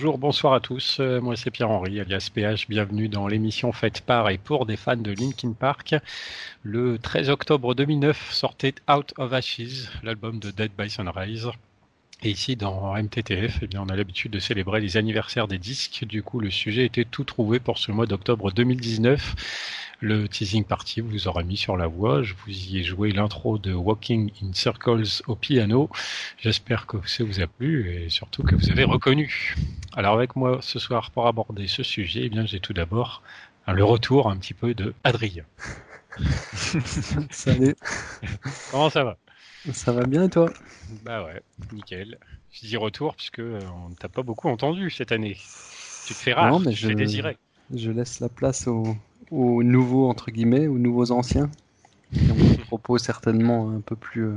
Bonjour, bonsoir à tous. Euh, moi c'est Pierre-Henri, alias PH. Bienvenue dans l'émission faite par et pour des fans de Linkin Park. Le 13 octobre 2009 sortait Out of Ashes, l'album de Dead by Sunrise. Et ici, dans MTTF, eh bien, on a l'habitude de célébrer les anniversaires des disques. Du coup, le sujet était tout trouvé pour ce mois d'octobre 2019. Le teasing party vous aura mis sur la voie. Je vous y ai joué l'intro de Walking in Circles au piano. J'espère que ça vous a plu et surtout que vous avez reconnu. Alors avec moi ce soir pour aborder ce sujet, eh bien j'ai tout d'abord le retour un petit peu de Adrien. Salut. Comment ça va? Ça va bien et toi Bah ouais, nickel. Je dis retour puisque euh, on ne t'a pas beaucoup entendu cette année. Tu te fais rare, Non, mais tu je- fais désirer. Je laisse la place aux, aux nouveaux, entre guillemets, aux nouveaux anciens. qui ont des propos certainement un peu plus euh,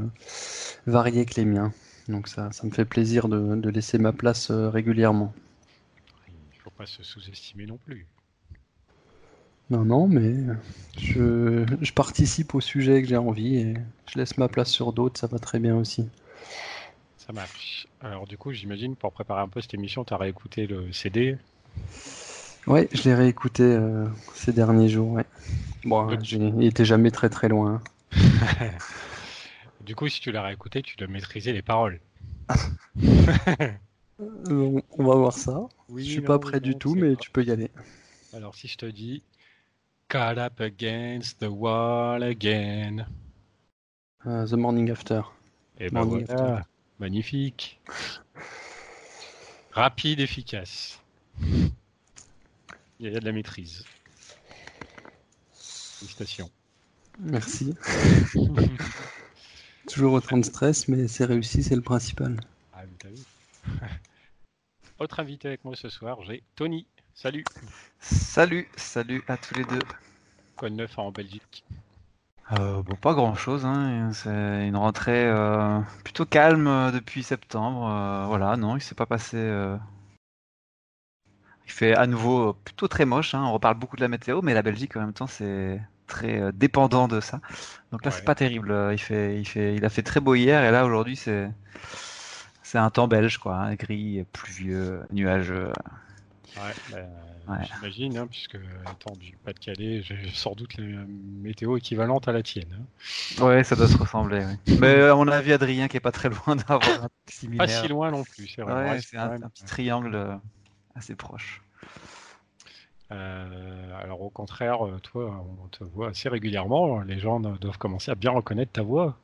variés que les miens. Donc ça, ça me fait plaisir de, de laisser ma place euh, régulièrement. Il faut pas se sous-estimer non plus. Non, non, mais je, je participe au sujet que j'ai envie et je laisse ma place sur d'autres, ça va très bien aussi. Ça marche. Alors du coup, j'imagine pour préparer un peu cette émission, tu as réécouté le CD. Ouais, je l'ai réécouté euh, ces derniers jours, ouais. Bon, Donc- il était jamais très très loin. Du coup, si tu l'as réécouté, tu dois maîtriser les paroles. Euh, on, va voir ça. Oui, je suis non, pas prêt du tout, mais pas- tu peux y aller. Alors si je te dis Caught up against the wall again. Euh, The Morning After. Et ben Morning voilà, magnifique. Rapide, efficace. Il y a de la maîtrise. Félicitations. Merci. Toujours autant de stress, mais c'est réussi, c'est le principal. Ah, mais t'as vu. Autre invité avec moi ce soir, j'ai Tony. Salut. Salut, salut à tous les deux. Quoi de neuf en Belgique? Euh, bon, pas grand-chose, hein. C'est une rentrée euh, plutôt calme euh, depuis septembre. euh, voilà, non, il s'est pas passé. Il fait à nouveau plutôt très moche. hein. On reparle beaucoup de la météo, mais la Belgique en même temps c'est très dépendant de ça. Donc là, Ouais. c'est pas terrible. Il fait, il fait, il a fait très beau hier, et là aujourd'hui c'est c'est un temps belge, quoi. hein, Gris, pluvieux, nuageux. Ouais, bah, Ouais. j'imagine, hein, puisque étant du Pas-de-Calais, j'ai sans doute la météo équivalente à la tienne. hein. Ouais, ça doit se ressembler. oui. Mais euh, à mon avis, Adrien qui est pas très loin d'avoir un truc Pas similaire. si loin non plus, c'est vrai. Ouais, c'est un, petit triangle euh, assez proche. euh, alors au contraire, toi, on te voit assez régulièrement. Les gens do- doivent commencer à bien reconnaître ta voix.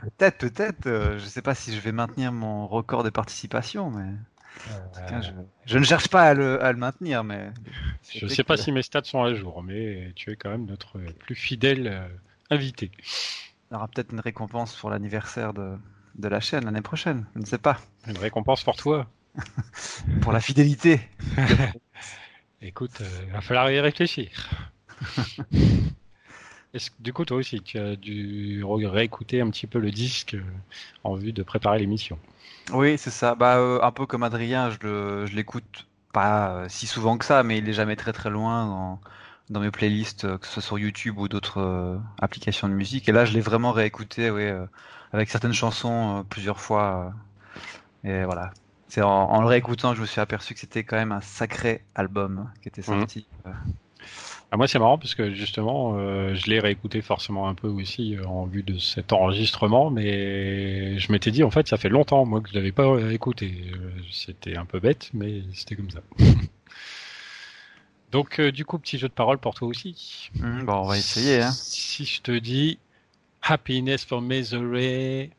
Peut-être, peut-être. je sais pas si je vais maintenir mon record de participation, mais cas, je, je ne cherche pas à le, à le maintenir, mais Je ne sais pas si mes stats sont à jour, mais tu es quand même notre plus fidèle euh, invité. il y aura peut-être une récompense pour l'anniversaire de, de la chaîne l'année prochaine. Je ne sais pas. Une récompense pour toi. Pour la fidélité. Écoute, euh, il va falloir y réfléchir. Est-ce que du coup, toi aussi, tu as dû réécouter un petit peu le disque euh, en vue de préparer l'émission? Oui, c'est ça. Bah, euh, un peu comme Adrien, je le, je l'écoute pas euh, si souvent que ça, mais il est jamais très très loin dans, dans mes playlists, que ce soit sur YouTube ou d'autres euh, applications de musique. Et là, je l'ai vraiment réécouté, oui, euh, avec certaines chansons plusieurs fois. et voilà. C'est en, en le réécoutant je me suis aperçu que c'était quand même un sacré album qui était sorti. Euh, Ah, moi, c'est marrant parce que justement, euh, je l'ai réécouté forcément un peu aussi euh, en vue de cet enregistrement, mais je m'étais dit en fait, ça fait longtemps moi que je l'avais pas euh, écouté. C'était un peu bête, mais c'était comme ça. Donc, euh, du coup, petit jeu de parole pour toi aussi. hum, bon, on va essayer. Hein. Si je te dis Happiness for Misery,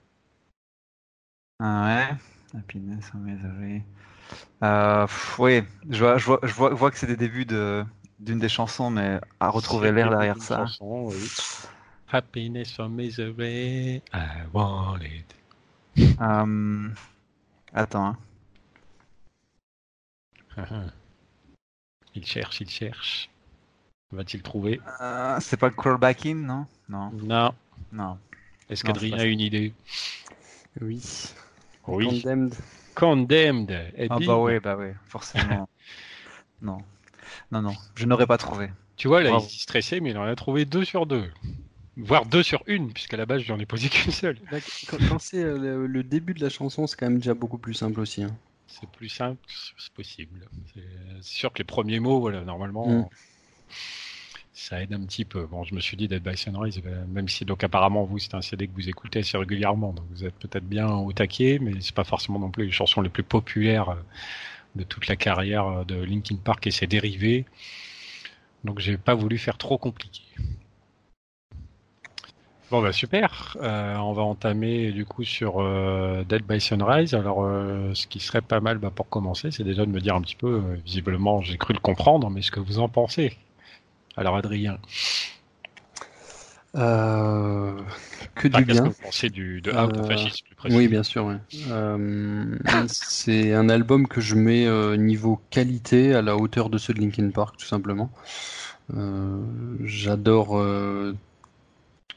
Ah ouais. Happiness on Misery. Euh, oui, je vois, je vois, je vois, je vois que c'est des débuts de d'une des chansons, mais à retrouver l'air derrière ça. Chanson, oui. Happiness or misery, I want it. Euh, Attends. hein. il cherche, il cherche. Va-t-il trouver? Euh, c'est pas Crawl Back In, non? Non, Non. non. Est-ce qu'Adrien a une idée? Oui. Oui. Condemned. Condemned. Ah bah oui, bah oui, forcément. non, non, non, je n'aurais pas trouvé. Tu vois, là, Bravo. il s'est stressé, mais il en a trouvé deux sur deux. Voire deux sur une, puisqu'à la base, je n'en ai posé qu'une seule. Là, quand quand c'est euh, le, le début de la chanson, c'est quand même déjà beaucoup plus simple aussi. hein. C'est plus simple, c'est possible. C'est sûr que les premiers mots, voilà, normalement, Mm. ça aide un petit peu. Bon, je me suis dit Dead by Sunrise, euh, même si donc apparemment vous, c'est un CD que vous écoutez assez régulièrement, donc vous êtes peut-être bien au taquet, mais c'est pas forcément non plus les chansons les plus populaires euh, de toute la carrière euh, de Linkin Park et ses dérivés. Donc j'ai pas voulu faire trop compliqué. Bon bah super, Euh, on va entamer du coup sur euh, Dead by Sunrise. Alors euh, ce qui serait pas mal bah, pour commencer, c'est déjà de me dire un petit peu, visiblement j'ai cru le comprendre, mais ce que vous en pensez. Alors Adrien, Euh, que du qu'est-ce que bien. vous pensez du, de Out Euh, Ashes plus Oui, bien sûr. ouais. Euh, c'est un album que je mets niveau qualité à la hauteur de ceux de Linkin Park, tout simplement. J'adore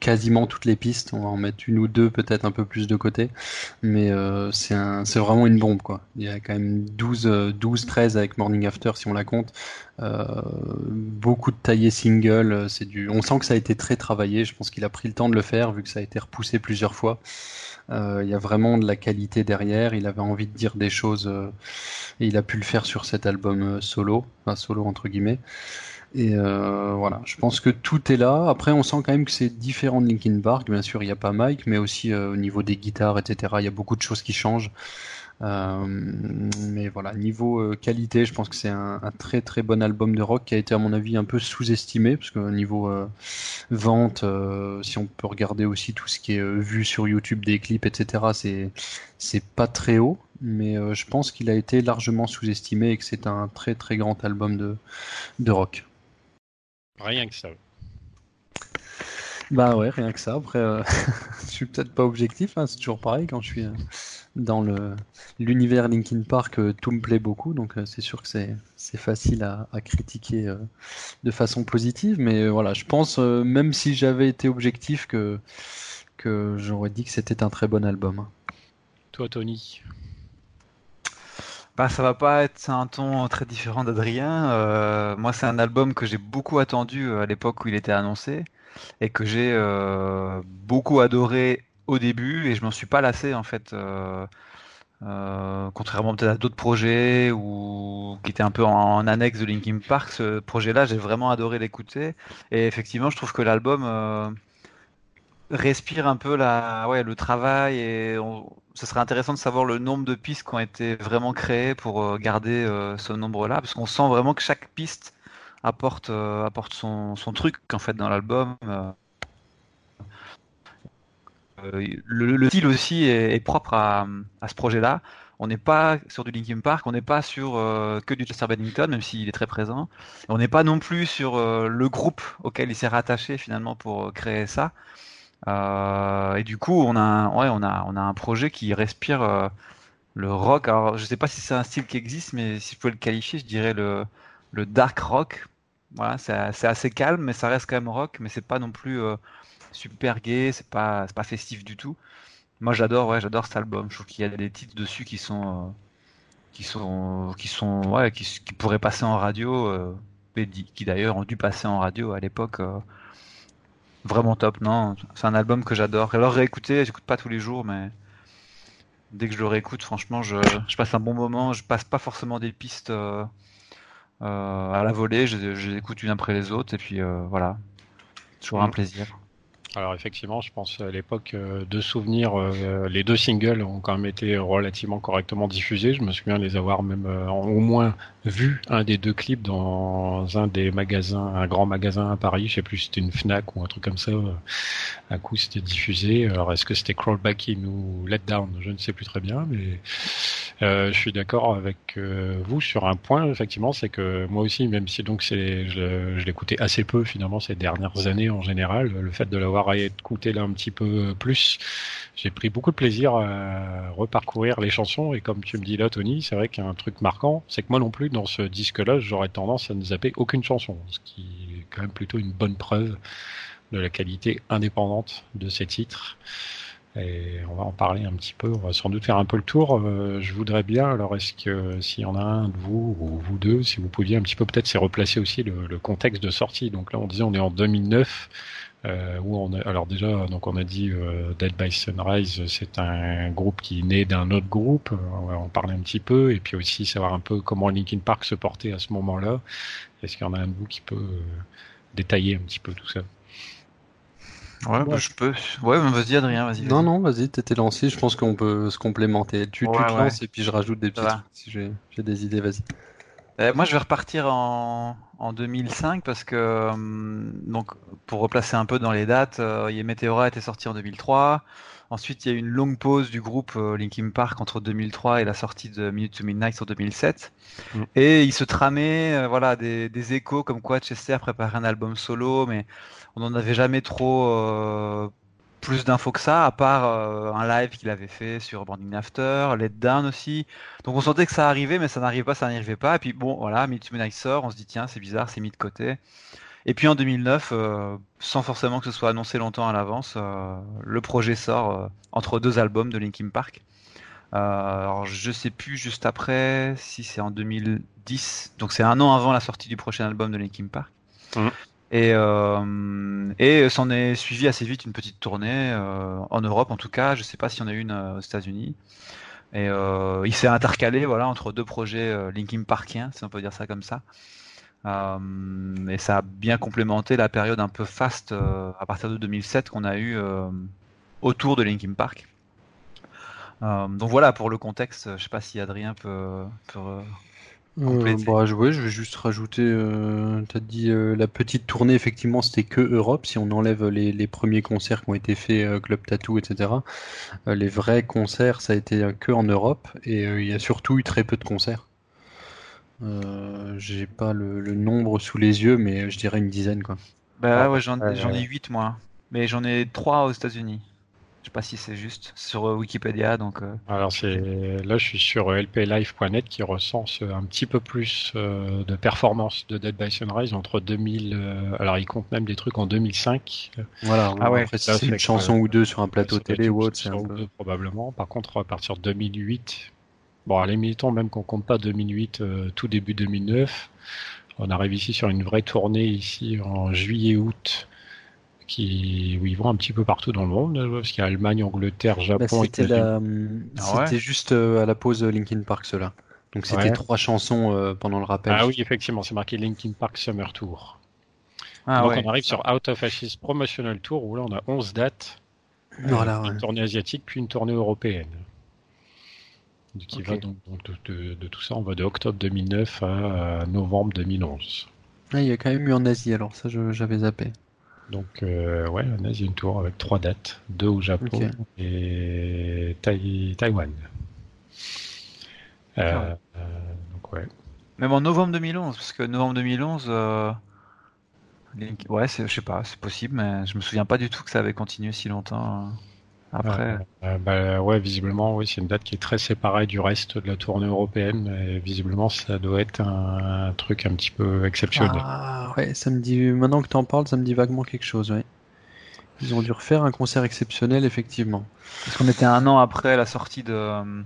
quasiment toutes les pistes. On va en mettre une ou deux, peut-être un peu plus de côté. Mais euh, c'est un, vraiment une bombe, quoi. Il y a quand même 12, euh, 12 13 avec Morning After, si on la compte. Euh, beaucoup de taillés singles. euh, C'est du, on sent que ça a été très travaillé. Je pense qu'il a pris le temps de le faire, vu que ça a été repoussé plusieurs fois. Il y a vraiment de la qualité derrière. Il avait envie de dire des choses et il a pu le faire sur cet album solo, enfin solo entre guillemets. Et euh, voilà, je pense que tout est là. Après, on sent quand même que c'est différent de Linkin Park. Bien sûr, il n'y a pas Mike, mais aussi euh, au niveau des guitares, etc. Il y a beaucoup de choses qui changent. Euh, mais voilà, niveau euh, qualité, je pense que c'est un, un très très bon album de rock qui a été à mon avis un peu sous-estimé parce que niveau euh, vente, euh, si on peut regarder aussi tout ce qui est vu sur YouTube, des clips, etc. C'est c'est pas très haut, mais euh, je pense qu'il a été largement sous-estimé et que c'est un très très grand album de de rock. Rien que ça. Bah ouais, rien que ça. Après, euh, je suis peut-être pas objectif, hein, c'est toujours pareil quand je suis euh, dans le l'univers Linkin Park, euh, tout me plaît beaucoup, donc euh, c'est sûr que c'est c'est facile à, à critiquer euh, de façon positive, mais voilà, je pense euh, même si j'avais été objectif que que j'aurais dit que c'était un très bon album. Toi, Tony, Bah, ça va pas être un ton très différent d'Adrien. Euh, moi, c'est un album que j'ai beaucoup attendu euh, à l'époque où il était annoncé et que j'ai euh, beaucoup adoré au début et je m'en suis pas lassé en fait. Contrairement peut-être à d'autres projets ou qui étaient un peu en, annexe de Linkin Park, ce projet-là, j'ai vraiment adoré l'écouter et effectivement, je trouve que l'album respire un peu la, ouais, le travail et on- ce serait intéressant de savoir le nombre de pistes qui ont été vraiment créées pour euh, garder euh, ce nombre-là, parce qu'on sent vraiment que chaque piste apporte, euh, son, truc en fait dans l'album. Le, le style aussi est, propre à, ce projet-là. On n'est pas sur du Linkin Park, on n'est pas sur que du Chester Bennington, même s'il est très présent. On n'est pas non plus sur le groupe auquel il s'est rattaché finalement pour créer ça. Euh, et du coup, on a, un, ouais, on a, on a un projet qui respire euh, le rock. Alors, je sais pas si c'est un style qui existe, mais si je pouvais le qualifier, je dirais le, le dark rock. Voilà, c'est assez calme, mais ça reste quand même rock, mais c'est pas non plus euh, super gay, c'est pas, pas festif du tout. Moi, j'adore, ouais, cet album. Je trouve qu'il y a des titres dessus qui sont, qui sont, qui sont, ouais, qui, pourraient passer en radio, euh, qui d'ailleurs ont dû passer en radio à l'époque. Vraiment top, non. C'est un album que j'adore. Alors réécouter, j'écoute pas tous les jours, mais dès que je le réécoute, franchement, je, je passe un bon moment. Je passe pas forcément des pistes euh, euh, à la volée. Je, je les écoute une après les autres, et puis euh, voilà. Toujours un Mhm. plaisir. Alors effectivement, je pense à l'époque euh, de souvenirs, euh, les deux singles ont quand même été relativement correctement diffusés. Je me souviens les avoir même euh, au moins vu un des deux clips dans un des magasins, un grand magasin à Paris. Je sais plus si c'était une Fnac ou un truc comme ça. Un coup, c'était diffusé. Alors est-ce que c'était Crawl In ou Let Down? Je ne sais plus très bien, mais je suis d'accord avec vous sur un point. Effectivement, c'est que moi aussi, même si donc c'est, je, je l'écoutais assez peu finalement ces dernières années en général, le fait de l'avoir écouté là un petit peu plus, j'ai pris beaucoup de plaisir à reparcourir les chansons. Et comme tu me dis là, Tony, c'est vrai qu'il y a un truc marquant, c'est que moi non plus, dans ce disque-là, j'aurais tendance à ne zapper aucune chanson, ce qui est quand même plutôt une bonne preuve de la qualité indépendante de ces titres. Et on va en parler un petit peu. On va sans doute faire un peu le tour. Euh, je voudrais bien, alors est-ce que s'il y en a un de vous ou vous deux, si vous pouviez un petit peu peut-être c'est replacer aussi le, le, contexte de sortie. Donc là, on disait on est en 2009. Euh, où on a, alors déjà, donc on a dit euh, Dead by Sunrise, c'est un groupe qui est né d'un autre groupe. On va en parler un petit peu et puis aussi savoir un peu comment Linkin Park se portait à ce moment-là. Est-ce qu'il y en a un de vous qui peut euh, détailler un petit peu tout ça? Ouais, bah, je peux. Ouais, vas-y Adrien, vas-y. non, non, vas-y, t'étais lancé. Je pense qu'on peut se complémenter. Tu, tu te lances et puis je rajoute des petits trucs si j'ai des idées, vas-y. Euh, moi, je vais repartir en, en 2005 parce que, euh, donc, pour replacer un peu dans les dates, euh, Meteora était sorti en 2003. Ensuite, il y a eu une longue pause du groupe euh, Linkin Park entre 2003 et la sortie de Minute to Midnight en 2007. Mm. Et il se tramait, euh, voilà, des, des, échos comme quoi Chester préparait un album solo, mais on n'en avait jamais trop plus d'infos que ça, à part euh, un live qu'il avait fait sur Burning After, Let Down aussi. Donc on sentait que ça arrivait, mais ça n'arrivait pas, ça n'arrivait pas. Et puis bon, voilà, Meet Night sort, on se dit tiens, c'est bizarre, c'est mis de côté. Et puis en 2009, euh, sans forcément que ce soit annoncé longtemps à l'avance, euh, le projet sort entre deux albums de Linkin Park. alors je sais plus juste après si c'est en 2010, donc c'est un an avant la sortie du prochain album de Linkin Park. Mmh. Et, euh, et s'en est suivi assez vite une petite tournée euh, en Europe en tout cas. Je sais pas s'il y en a une euh, aux États-Unis. Et euh, il s'est intercalé voilà entre deux projets euh, Linkin Parkiens, si on peut dire ça comme ça. Euh, et ça a bien complémenté la période un peu fast à partir de 2007 qu'on a eu autour de Linkin Park. donc voilà pour le contexte. Je sais pas si Adrien peut, peut euh, bah, je, je vais juste rajouter, euh, tu as dit euh, la petite tournée, effectivement, c'était que Europe, si on enlève les, les premiers concerts qui ont été faits, euh, Club Tattoo, etc. Euh, les vrais concerts, ça a été que en Europe, et il y a surtout eu très peu de concerts. J'ai pas le, le, nombre sous les yeux, mais je dirais une dizaine, quoi. Bah ouais, j'en ai 8 moi, mais j'en ai 3 aux États-Unis. Je sais pas si c'est juste sur euh, Wikipédia. Donc, euh. Alors c'est là, je suis sur euh, lplife.net qui recense un petit peu plus de performances de Dead by Sunrise entre 2000. alors il compte même des trucs en 2005. Voilà. Ah ouais. c'est une chanson ou deux sur un plateau télé ou autre, probablement. Par contre, à partir de 2008, bon, les militants même qu'on compte pas 2008, tout début 2009, on arrive ici sur une vraie tournée ici en juillet-août qui, où ils vont un petit peu partout dans le monde, parce qu'il y a Allemagne, Angleterre, Japon, bah, C'était la... ah juste euh, à la pause Linkin Park, cela. Donc c'était trois chansons euh, pendant le rappel. Ah oui, effectivement, c'est marqué Linkin Park Summer Tour. Ah, Donc on arrive sur Out of Ashes Promotional Tour, où là on a 11 dates. Voilà, une tournée asiatique, puis une tournée européenne. Qui va donc, de, de, tout ça, on va de octobre 2009 à novembre 2011. Ah, il y a quand même eu en Asie, alors ça j'avais zappé. Donc, euh, ouais, en Asie, une tour avec trois dates, deux au Japon et Taïwan. Euh, euh, donc, ouais. Même en novembre 2011, parce que novembre 2011, euh, ouais, je sais pas, c'est possible, mais je me souviens pas du tout que ça avait continué si longtemps. Après. Euh, bah, ouais, visiblement, oui, c'est une date qui est très séparée du reste de la tournée européenne. Et visiblement, ça doit être un, truc un petit peu exceptionnel. Ah, ouais, ça me dit, maintenant que tu en parles, ça me dit vaguement quelque chose, ouais. Ils ont dû refaire un concert exceptionnel, effectivement. Parce qu'on était un an après la sortie de. Euh,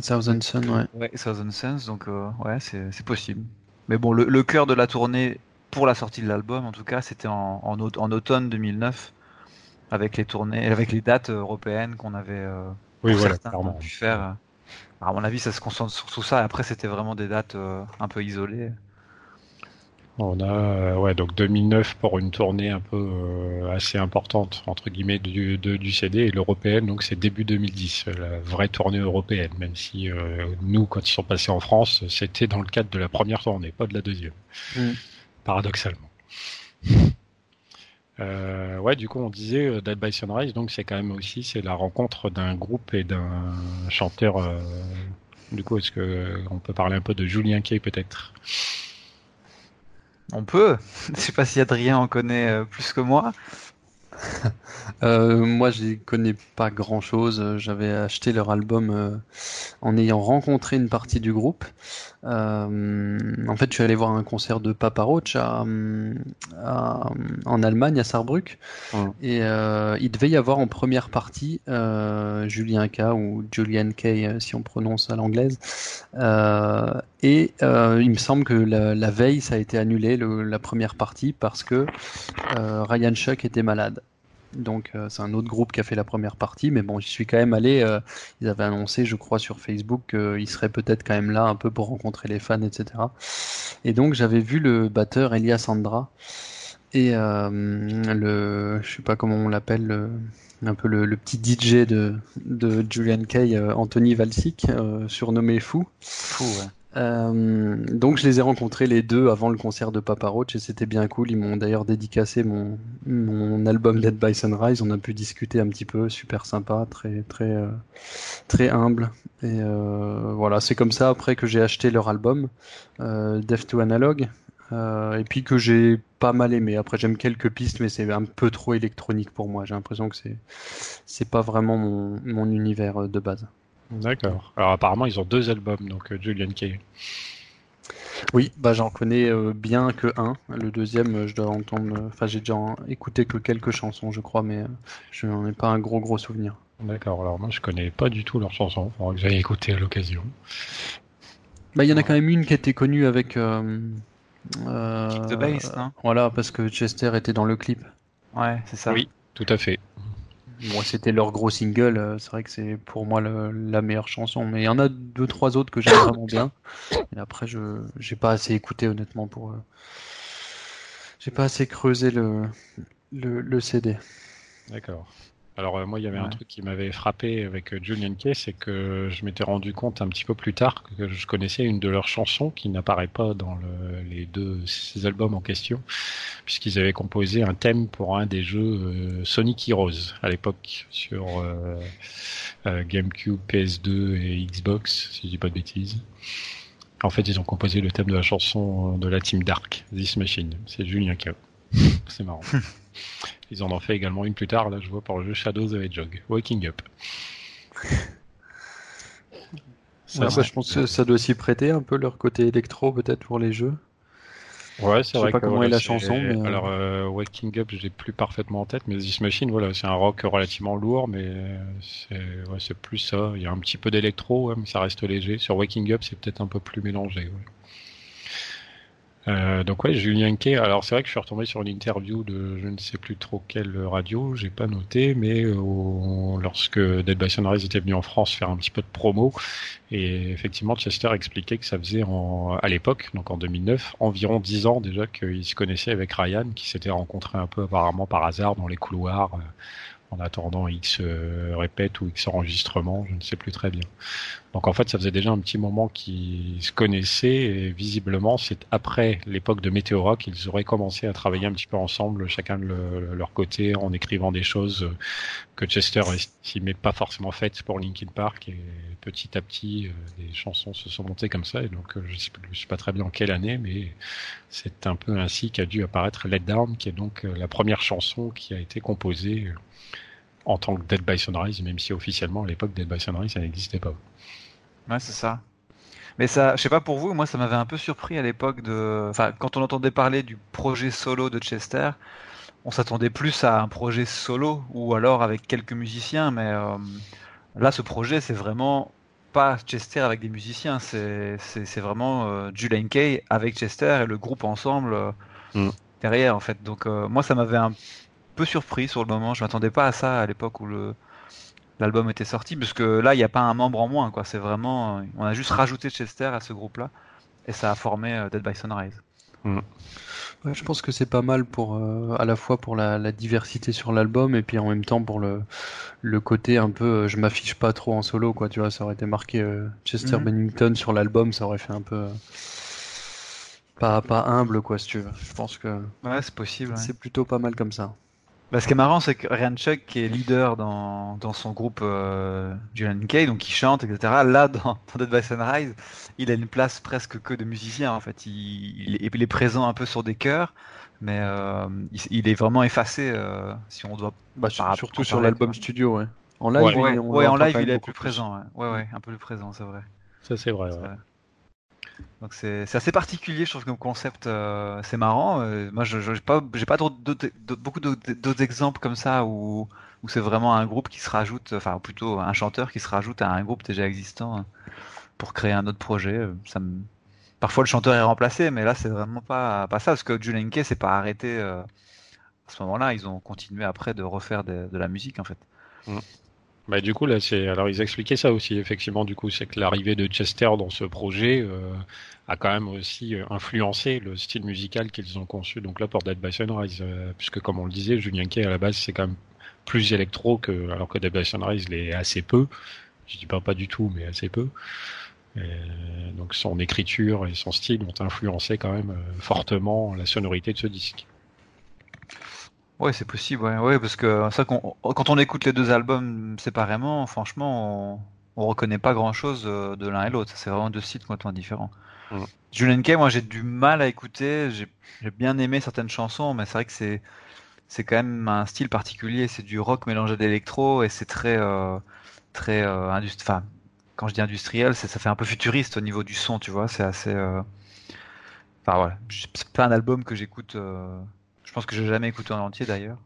Thousand Suns, ouais. Ouais, Thousand Suns, donc euh, ouais, c'est possible. Mais bon, le, le cœur de la tournée pour la sortie de l'album, en tout cas, c'était en, en, en, automne 2009 avec les tournées, avec les dates européennes qu'on avait euh, oui, voilà, pu faire. À mon avis, ça se concentre sur tout ça. Après, c'était vraiment des dates euh, un peu isolées. On a euh, ouais donc 2009 pour une tournée un peu euh, assez importante entre guillemets du, du CD et l'européenne donc c'est début 2010 la vraie tournée européenne même si euh, nous quand ils sont passés en France c'était dans le cadre de la première tournée pas de la deuxième mm. paradoxalement. Ouais du coup on disait Dead by Sunrise donc c'est quand même aussi c'est la rencontre d'un groupe et d'un chanteur du coup est-ce que on peut parler un peu de Julien Kay peut-être? On peut. Je sais pas si Adrien en connaît euh, plus que moi. Euh, moi, je connais pas grand chose. J'avais acheté leur album euh, en ayant rencontré une partie du groupe. Euh, en fait, je suis allé voir un concert de Papa Roach en Allemagne, à Saarbrück. Et il devait y avoir en première partie Julien K ou Julian K, si on prononce à l'anglaise. et il me semble que la, veille, ça a été annulé, la première partie, parce que Ryan Shuck était malade. Donc euh, c'est un autre groupe qui a fait la première partie, mais bon, j'y suis quand même allé. Euh, ils avaient annoncé, je crois, sur Facebook qu'ils seraient peut-être quand même là un peu pour rencontrer les fans, etc. Et donc j'avais vu le batteur Elias Sandra et euh, le, je sais pas comment on l'appelle, un peu le, petit DJ de, de Julian Kay, Anthony Valsic, surnommé Fou. Fou, ouais. Euh, donc je les ai rencontrés les deux avant le concert de Papa Roach et c'était bien cool. Ils m'ont d'ailleurs dédicacé mon, mon album Dead by Sunrise. On a pu discuter un petit peu, super sympa, très très euh, très humble. Et euh, voilà, c'est comme ça après que j'ai acheté leur album Death to Analog et puis que j'ai pas mal aimé. Après j'aime quelques pistes, mais c'est un peu trop électronique pour moi. J'ai l'impression que c'est c'est pas vraiment mon, mon univers de base. D'accord. Alors apparemment, ils ont deux albums, donc euh, Julian Kay. Oui, bah j'en connais euh, bien que un. Le deuxième, euh, je dois entendre. Enfin, j'ai déjà écouté que quelques chansons, je crois, mais je n'en ai pas un gros gros souvenir. D'accord. Alors moi, je connais pas du tout leurs chansons. Faudra que j'aille écouter à l'occasion. Bah, il y en a quand même une qui était connue avec. Euh, The Bass, non? Voilà, parce que Chester était dans le clip. Ouais, c'est ça. Oui, tout à fait. C'était leur gros single. Euh, c'est vrai que c'est pour moi la meilleure chanson. Mais il y en a deux, trois autres que j'aime vraiment bien. Et après, je j'ai pas assez écouté honnêtement pour. Euh, j'ai pas assez creusé le, le CD. D'accord. Alors euh, moi, il y avait un truc qui m'avait frappé avec euh, Julian Kay, c'est que je m'étais rendu compte un petit peu plus tard que je connaissais une de leurs chansons qui n'apparaît pas dans les deux albums en question, puisqu'ils avaient composé un thème pour un des jeux euh, Sonic Heroes à l'époque sur GameCube, PS2 et Xbox, si je dis pas de bêtises. En fait, ils ont composé le thème de la chanson de la Team Dark, This Machine. C'est Julien Kay. C'est marrant. Ils en ont fait également une plus tard, là je vois pour le jeu Shadows of Hedgehog, Waking Up. Bah, je pense que ça doit s'y prêter un peu leur côté électro peut-être pour les jeux. Ouais, c'est vrai. Je sais pas comment est la chanson. Mais... Euh, Alors, euh, Waking Up, je l'ai plus parfaitement en tête, mais This Machine, voilà, c'est un rock relativement lourd, mais c'est ouais, plus ça. Il y a un petit peu d'électro, mais ça reste léger. Sur Waking Up, c'est peut-être un peu plus mélangé. Ouais. Euh, donc ouais, Julien Kay. Alors c'est vrai que je suis retombé sur une interview de je ne sais plus trop quelle radio, j'ai pas noté, mais euh, lorsque Dead by était venu en France faire un petit peu de promo, et effectivement Chester expliquait que ça faisait en, à l'époque, donc en 2009, environ 10 ans déjà qu'il se connaissait avec Ryan, qui s'était rencontré un peu apparemment par hasard dans les couloirs. Euh, en attendant X euh, répète ou X enregistrement, je ne sais plus très bien. Donc en fait, ça faisait déjà un petit moment qu'ils se connaissaient et visiblement, c'est après l'époque de Meteora qu'ils auraient commencé à travailler un petit peu ensemble, chacun de leur côté, en écrivant des choses que Chester estimait pas forcément faites pour Linkin Park et petit à petit, euh, des chansons se sont montées comme ça et donc euh, je sais, je sais pas très bien en quelle année, mais c'est un peu ainsi qu'a dû apparaître Let Down, qui est donc la première chanson qui a été composée en tant que Dead by Sunrise, même si officiellement à l'époque Dead by Sunrise ça n'existait pas. Ouais, c'est ça. Mais ça, je sais pas pour vous, moi ça m'avait un peu surpris à l'époque de, enfin quand on entendait parler du projet solo de Chester, on s'attendait plus à un projet solo ou alors avec quelques musiciens, mais euh, là ce projet c'est vraiment pas Chester avec des musiciens, c'est c'est vraiment euh, Julian Kay avec Chester et le groupe ensemble euh, mm. derrière en fait. Donc euh, moi ça m'avait un peu surpris sur le moment. Je m'attendais pas à ça à l'époque où le l'album était sorti, parce que là, il n'y a pas un membre en moins, quoi. C'est vraiment, on a juste rajouté Chester à ce groupe-là, et ça a formé euh, Dead by Sunrise. Mm. je pense que c'est pas mal pour à la fois pour la, diversité sur l'album et puis en même temps pour le, le côté un peu je m'affiche pas trop en solo quoi tu vois ça aurait été marqué Chester mm. Bennington sur l'album ça aurait fait un peu pas, pas humble, quoi, si tu veux. Je pense que ouais, c'est possible. C'est plutôt pas mal comme ça. Bah, ce qui est marrant, c'est que Ryan Chuck, qui est leader dans, dans son groupe euh, Julian Kay, donc qui chante, etc., là, dans, dans Dead by Sunrise, il a une place presque que de musicien, en fait. Il, il, est présent un peu sur des chœurs, mais euh, il, est vraiment effacé, euh, si on doit... Bah, surtout sur l'album studio, ouais. En live, ouais, il, ouais, en live, il est plus présent, ouais. ouais, un peu plus présent, c'est vrai. Ça, c'est vrai, donc c'est assez particulier, je trouve, comme concept. Euh, c'est marrant. Euh, moi, je n'ai pas, pas beaucoup d'autres exemples comme ça où, où c'est vraiment un groupe qui se rajoute, enfin plutôt un chanteur qui se rajoute à un groupe déjà existant hein, pour créer un autre projet. Parfois, le chanteur est remplacé, mais là, c'est vraiment pas, pas ça, parce que Julian Kay s'est pas arrêté euh, à ce moment-là. Ils ont continué après de refaire de, la musique, en fait. Mmh. Bah, du coup, là, c'est alors ils expliquaient ça aussi. Effectivement, du coup, c'est que l'arrivée de Chester dans ce projet euh, a quand même aussi euh, influencé le style musical qu'ils ont conçu. Donc là, pour Dead by Sunrise, euh, puisque comme on le disait, Julien Kay à la base, c'est quand même plus électro que alors que Dead by Sunrise l'est assez peu. Je dis pas pas du tout, mais assez peu. Donc son écriture et son style ont influencé quand même fortement la sonorité de ce disque. Ouais, c'est possible, ouais, ouais, parce que ça, quand on écoute les deux albums séparément, franchement, on, on reconnaît pas grand chose euh, de l'un et l'autre. C'est vraiment deux styles complètement différents. Mm. Julian Kay, moi, j'ai du mal à écouter. J'ai bien aimé certaines chansons, mais c'est vrai que c'est c'est quand même un style particulier. C'est du rock mélangé d'électro et c'est très euh, très euh, Enfin, quand je dis industriel, ça fait un peu futuriste au niveau du son, tu vois. C'est assez. Euh... Enfin voilà, c'est pas un album que j'écoute. Je pense que j'ai jamais écouté en entier d'ailleurs.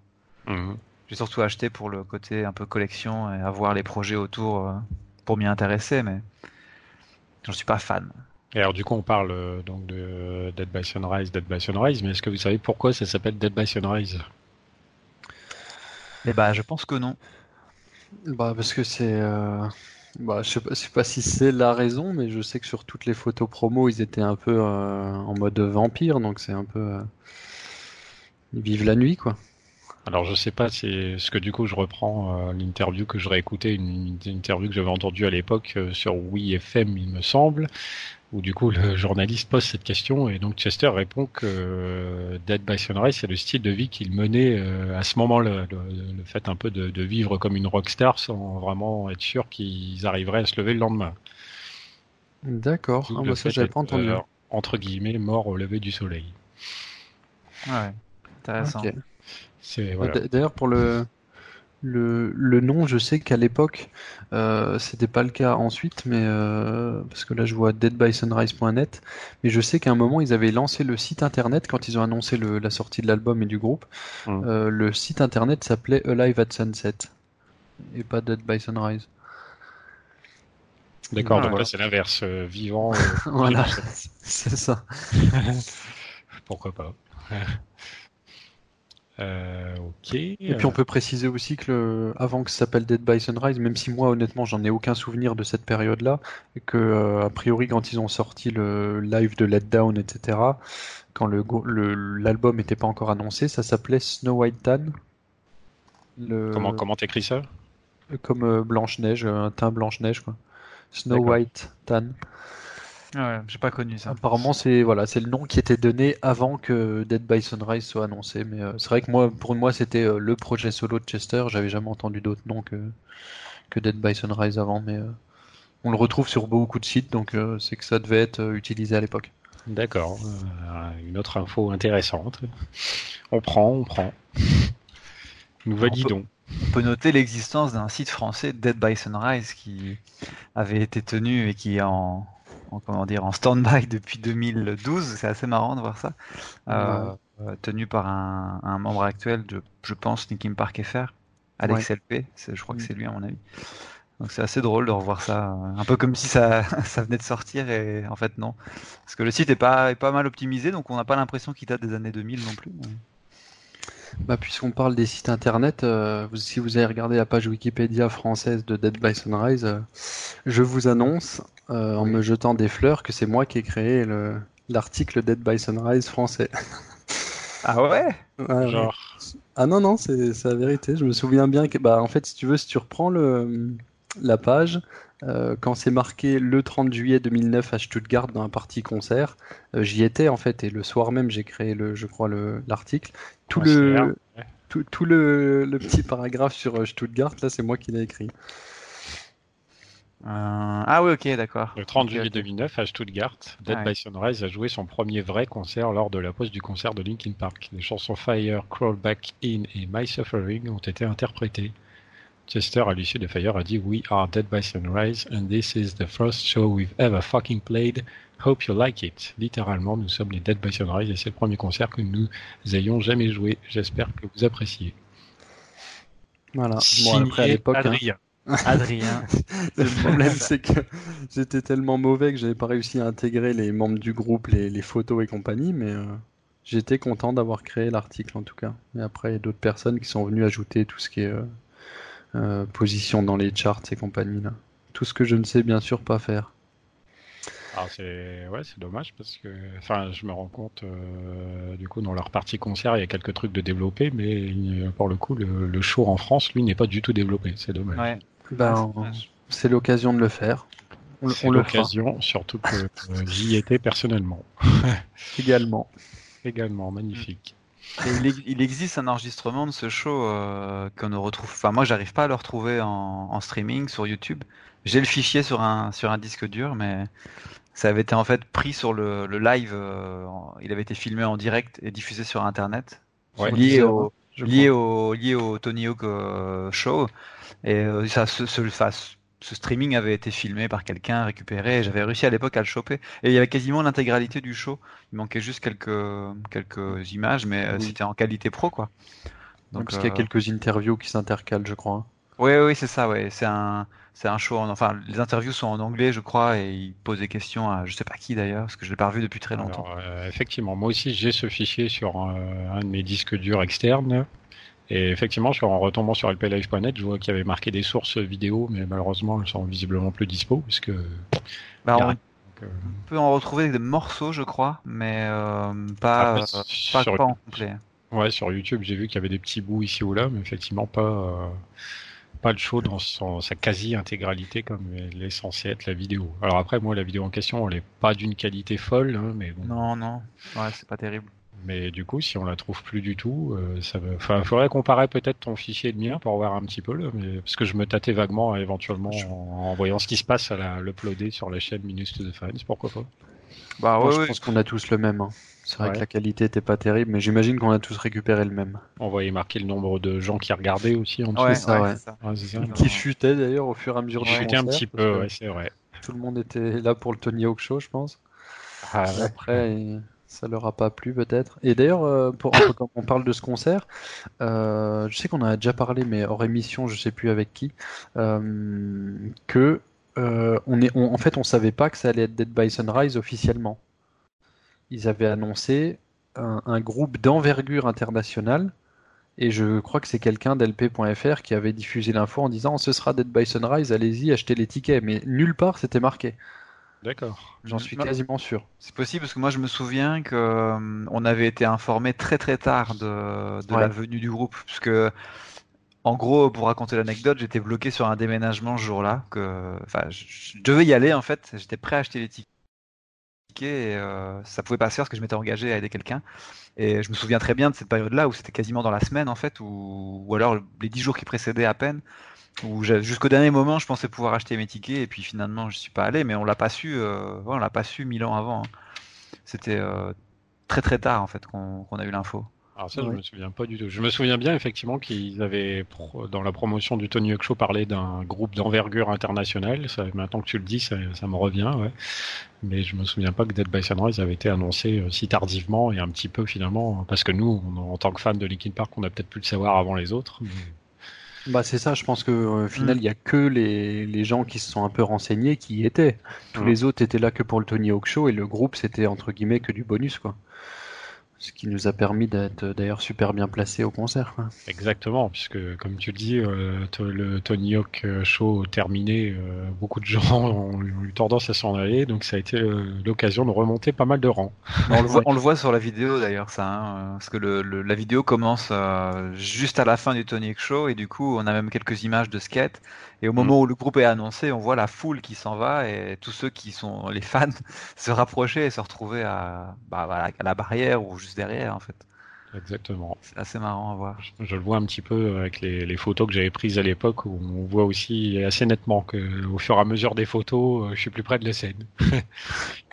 Mhm. J'ai surtout acheté pour le côté un peu collection et avoir les projets autour euh, pour m'y intéresser, mais j'en suis pas fan. Et alors du coup on parle euh, donc de Dead by Sunrise, Dead by Sunrise, mais est-ce que vous savez pourquoi ça s'appelle Dead by Sunrise? Eh bah je pense que non. Bah parce que c'est euh... Bah, je sais pas, sais pas si c'est la raison, mais je sais que sur toutes les photos promo, ils étaient un peu euh, en mode vampire, donc c'est un peu. Ils vivent la nuit, quoi. Alors je sais pas, c'est ce que du coup je reprends euh, l'interview que j'aurais écouté, une, interview que j'avais entendue à l'époque euh, sur Oui FM, il me semble, où du coup le journaliste pose cette question et donc Chester répond que euh, Dead by Sunrise c'est le style de vie qu'il menait à ce moment-là, le, fait un peu de, vivre comme une rockstar sans vraiment être sûr qu'ils arriveraient à se lever le lendemain. D'accord, ah, bah, ça j'avais pas entendu. entre guillemets, mort au lever du soleil. Ouais. Intéressant. D'ailleurs, pour le, le, le, nom, je sais qu'à l'époque, euh, c'était pas le cas ensuite, mais euh, parce que là je vois deadbysunrise.net, mais je sais qu'à un moment ils avaient lancé le site internet quand ils ont annoncé le, la sortie de l'album et du groupe. Hum. Euh, le site internet s'appelait Alive at Sunset et pas Dead by Sunrise. D'accord, donc là c'est l'inverse, euh, vivant. voilà, c'est ça. Pourquoi pas. Euh, ok. Et puis on peut préciser aussi que le... avant que ça s'appelle Dead by Sunrise, même si moi honnêtement j'en ai aucun souvenir de cette période-là, et que euh, a priori quand ils ont sorti le live de Let Down, etc., quand le l'album n'était pas encore annoncé, ça s'appelait Snow White Tan. Le... Comment comment t'écris ça? Comme euh, Blanche Neige, un teint Blanche Neige quoi. Snow White Tan. Ouais, j'ai pas connu ça. Apparemment, c'est voilà, c'est le nom qui était donné avant que Dead by Sunrise soit annoncé. Mais euh, c'est vrai que moi, pour moi, c'était euh, le projet solo de Chester. J'avais jamais entendu d'autres noms que que Dead by Sunrise avant, mais euh, on le retrouve sur beaucoup de sites, donc c'est que ça devait être utilisé à l'époque. D'accord. une autre info intéressante. On prend, on prend. Nous validons. On peut noter l'existence d'un site français, Dead by Sunrise, qui avait été tenu et qui est en, en, comment dire, en stand-by depuis 2012. C'est assez marrant de voir ça. Euh, euh, tenu par un, membre actuel de, je pense, Nikim Park FR, Alex LP. Je crois que c'est lui, à mon avis. Donc c'est assez drôle de revoir ça, un peu comme si ça, ça venait de sortir et en fait non. Parce que le site est pas, est pas mal optimisé, donc on n'a pas l'impression qu'il date des années 2000 non plus. Bah, puisqu'on parle des sites internet, euh, si vous avez regardé la page Wikipédia française de Dead by Sunrise, euh, je vous annonce, euh, en me jetant des fleurs, que c'est moi qui ai créé l'article Dead by Sunrise français. Ah ouais, ouais Genre. Ah non, non, c'est la vérité. Je me souviens bien que, bah, en fait, si tu veux, si tu reprends le, la page, euh, quand c'est marqué le 30 juillet 2009 à Stuttgart dans un parti concert, euh, j'y étais en fait, et le soir même, j'ai créé, le, je crois, l'article. Tout, le, tout, tout le, le, petit paragraphe sur Stuttgart, là, c'est moi qui l'ai écrit. Euh, ah oui, ok, d'accord. Le 30 juillet 2009, à Stuttgart, Dead by Sunrise a joué son premier vrai concert lors de la pause du concert de Linkin Park. Les chansons Fire, Crawl Back In et My Suffering ont été interprétées. Chester, à l'issue de Fire, a dit We are Dead by Sunrise and this is the first show we've ever fucking played. Hope you like it. Littéralement, nous sommes les Dead by Sunrise et c'est le premier concert que nous ayons jamais joué. J'espère que vous appréciez. Voilà. Bon, après, à l'époque. Hein. Adrien. le problème, c'est que j'étais tellement mauvais que j'avais pas réussi à intégrer les membres du groupe, les, photos et compagnie, mais euh, j'étais content d'avoir créé l'article en tout cas. Et après, il y a d'autres personnes qui sont venues ajouter tout ce qui est euh, euh, position dans les charts et compagnie là. Tout ce que je ne sais bien sûr pas faire. Alors c'est ouais, c'est dommage parce que enfin je me rends compte du coup dans leur partie concert il y a quelques trucs de développer mais pour le coup le, show en France lui n'est pas du tout développé c'est dommage. Ben, c'est l'occasion de le faire. C'est l'occasion, surtout que euh, j'y étais personnellement. Également. Également, magnifique. il, existe un enregistrement de ce show euh, qu'on ne retrouve. Enfin, moi, j'arrive pas à le retrouver en, streaming sur YouTube. J'ai le fichier sur un sur un disque dur, mais ça avait été en fait pris sur le, live. Euh, il avait été filmé en direct et diffusé sur Internet, lié, au, lié, au, lié au Tony Hawk Show. Et euh, ça, ce, ce, ce, streaming avait été filmé par quelqu'un, récupéré. J'avais réussi à l'époque à le choper. Et il y avait quasiment l'intégralité du show. Il manquait juste quelques, quelques images, mais euh, c'était en qualité pro, quoi. Donc, parce qu'il y a euh, quelques interviews qui s'intercalent, je crois. Oui, oui, c'est ça, ouais. C'est un, c'est un show. enfin, les interviews sont en anglais, je crois, et il pose des questions à je sais pas qui d'ailleurs, parce que je l'ai pas revu depuis très longtemps. effectivement, moi aussi, j'ai ce fichier sur un de mes disques durs externes. Et effectivement, en retombant sur lplive.net, je vois qu'il y avait marqué des sources vidéo, mais malheureusement, elles sont visiblement plus dispo, puisque. Bah, on, euh, peut en retrouver des morceaux, je crois, mais euh, pas, pas, en complet. Ouais, sur YouTube, j'ai vu qu'il y avait des petits bouts ici ou là, mais effectivement pas, euh, pas le show dans sa quasi-intégralité comme elle est censée être la vidéo. Alors après, moi, la vidéo en question, elle est pas d'une qualité folle, hein, mais bon. Non, non, ouais, c'est pas terrible. Mais du coup, si on la trouve plus du tout, euh, ça va. Enfin, faudrait comparer peut-être ton fichier de mien pour voir un petit peu là, mais parce que je me tâtais vaguement éventuellement en, voyant ce qui se passe à l'uploader sur la chaîne Minus to the Fans, pourquoi pas. Bah je pense qu'on a tous le même. Hein. C'est vrai que la qualité était pas terrible, mais j'imagine qu'on a tous récupéré le même. On voyait marquer le nombre de gens qui regardaient aussi en dessous. Ouais, ça, ouais. qui chutait d'ailleurs au fur et à mesure du concert. un petit peu, ouais, c'est vrai. Tout le monde était là pour le Tony Hawk Show, je pense. Ah, Après, ça leur a pas plu peut-être. Et d'ailleurs, euh, pour quand on parle de ce concert, euh, je sais qu'on en a déjà parlé, mais hors émission, je sais plus avec qui, euh, que on est, en fait, on savait pas que ça allait être Dead by Sunrise officiellement. Ils avaient annoncé un, groupe d'envergure internationale. Et je crois que c'est quelqu'un d'LP.fr qui avait diffusé l'info en disant ce sera Dead by Sunrise, allez-y, achetez les tickets. Mais nulle part c'était marqué. D'accord. J'en suis quasiment sûr. C'est possible parce que moi je me souviens que euh, on avait été informé très très tard de, de la venue du groupe, puisque en gros, pour raconter l'anecdote, j'étais bloqué sur un déménagement ce jour-là. Que, enfin, je, devais y aller en fait. J'étais prêt à acheter les tickets. Et, euh, ça pouvait pas se faire parce que je m'étais engagé à aider quelqu'un. Et je me souviens très bien de cette période-là où c'était quasiment dans la semaine en fait, ou, alors les dix jours qui précédaient à peine, jusqu'au dernier moment, je pensais pouvoir acheter mes tickets et puis finalement, je suis pas allé, mais on l'a pas su, euh, on l'a pas su mille ans avant. Hein. C'était euh, très très tard en fait qu'on a eu l'info. Alors ça, je me souviens pas du tout. Je me souviens bien effectivement qu'ils avaient dans la promotion du Tony Hawk Show parlé d'un groupe d'envergure internationale. Ça, maintenant que tu le dis, ça, me revient. Ouais. Mais je me souviens pas que Dead by Sunrise avait été annoncé euh, si tardivement et un petit peu finalement parce que nous, en tant que fans de Linkin Park, on a peut-être pu le savoir avant les autres. Bah c'est ça, je pense que euh, au final, mm. il y a que les, les, gens qui se sont un peu renseignés qui y étaient. Tous mm. les autres étaient là que pour le Tony Hawk Show et le groupe c'était entre guillemets que du bonus quoi. Ce qui nous a permis d'être d'ailleurs super bien placés au concert. Exactement, puisque comme tu le dis, euh, le Tony Hawk euh, Show terminé, euh, beaucoup de gens ont eu tendance à s'en aller, donc ça a été l'occasion de remonter pas mal de rangs. On le voit, on le voit sur la vidéo d'ailleurs, ça, hein, parce que le, la vidéo commence juste à la fin du Tony Hawk Show, et du coup on a même quelques images de skate, et au moment mm. où le groupe est annoncé, on voit la foule qui s'en va, et tous ceux qui sont les fans se rapprocher et se retrouver à, bah, à la barrière ou juste derrière en fait. Exactement. C'est assez marrant à voir. Je, le vois un petit peu avec les, photos que j'avais prises à l'époque où on voit aussi assez nettement que au fur et à mesure des photos, euh, je suis plus près de la scène.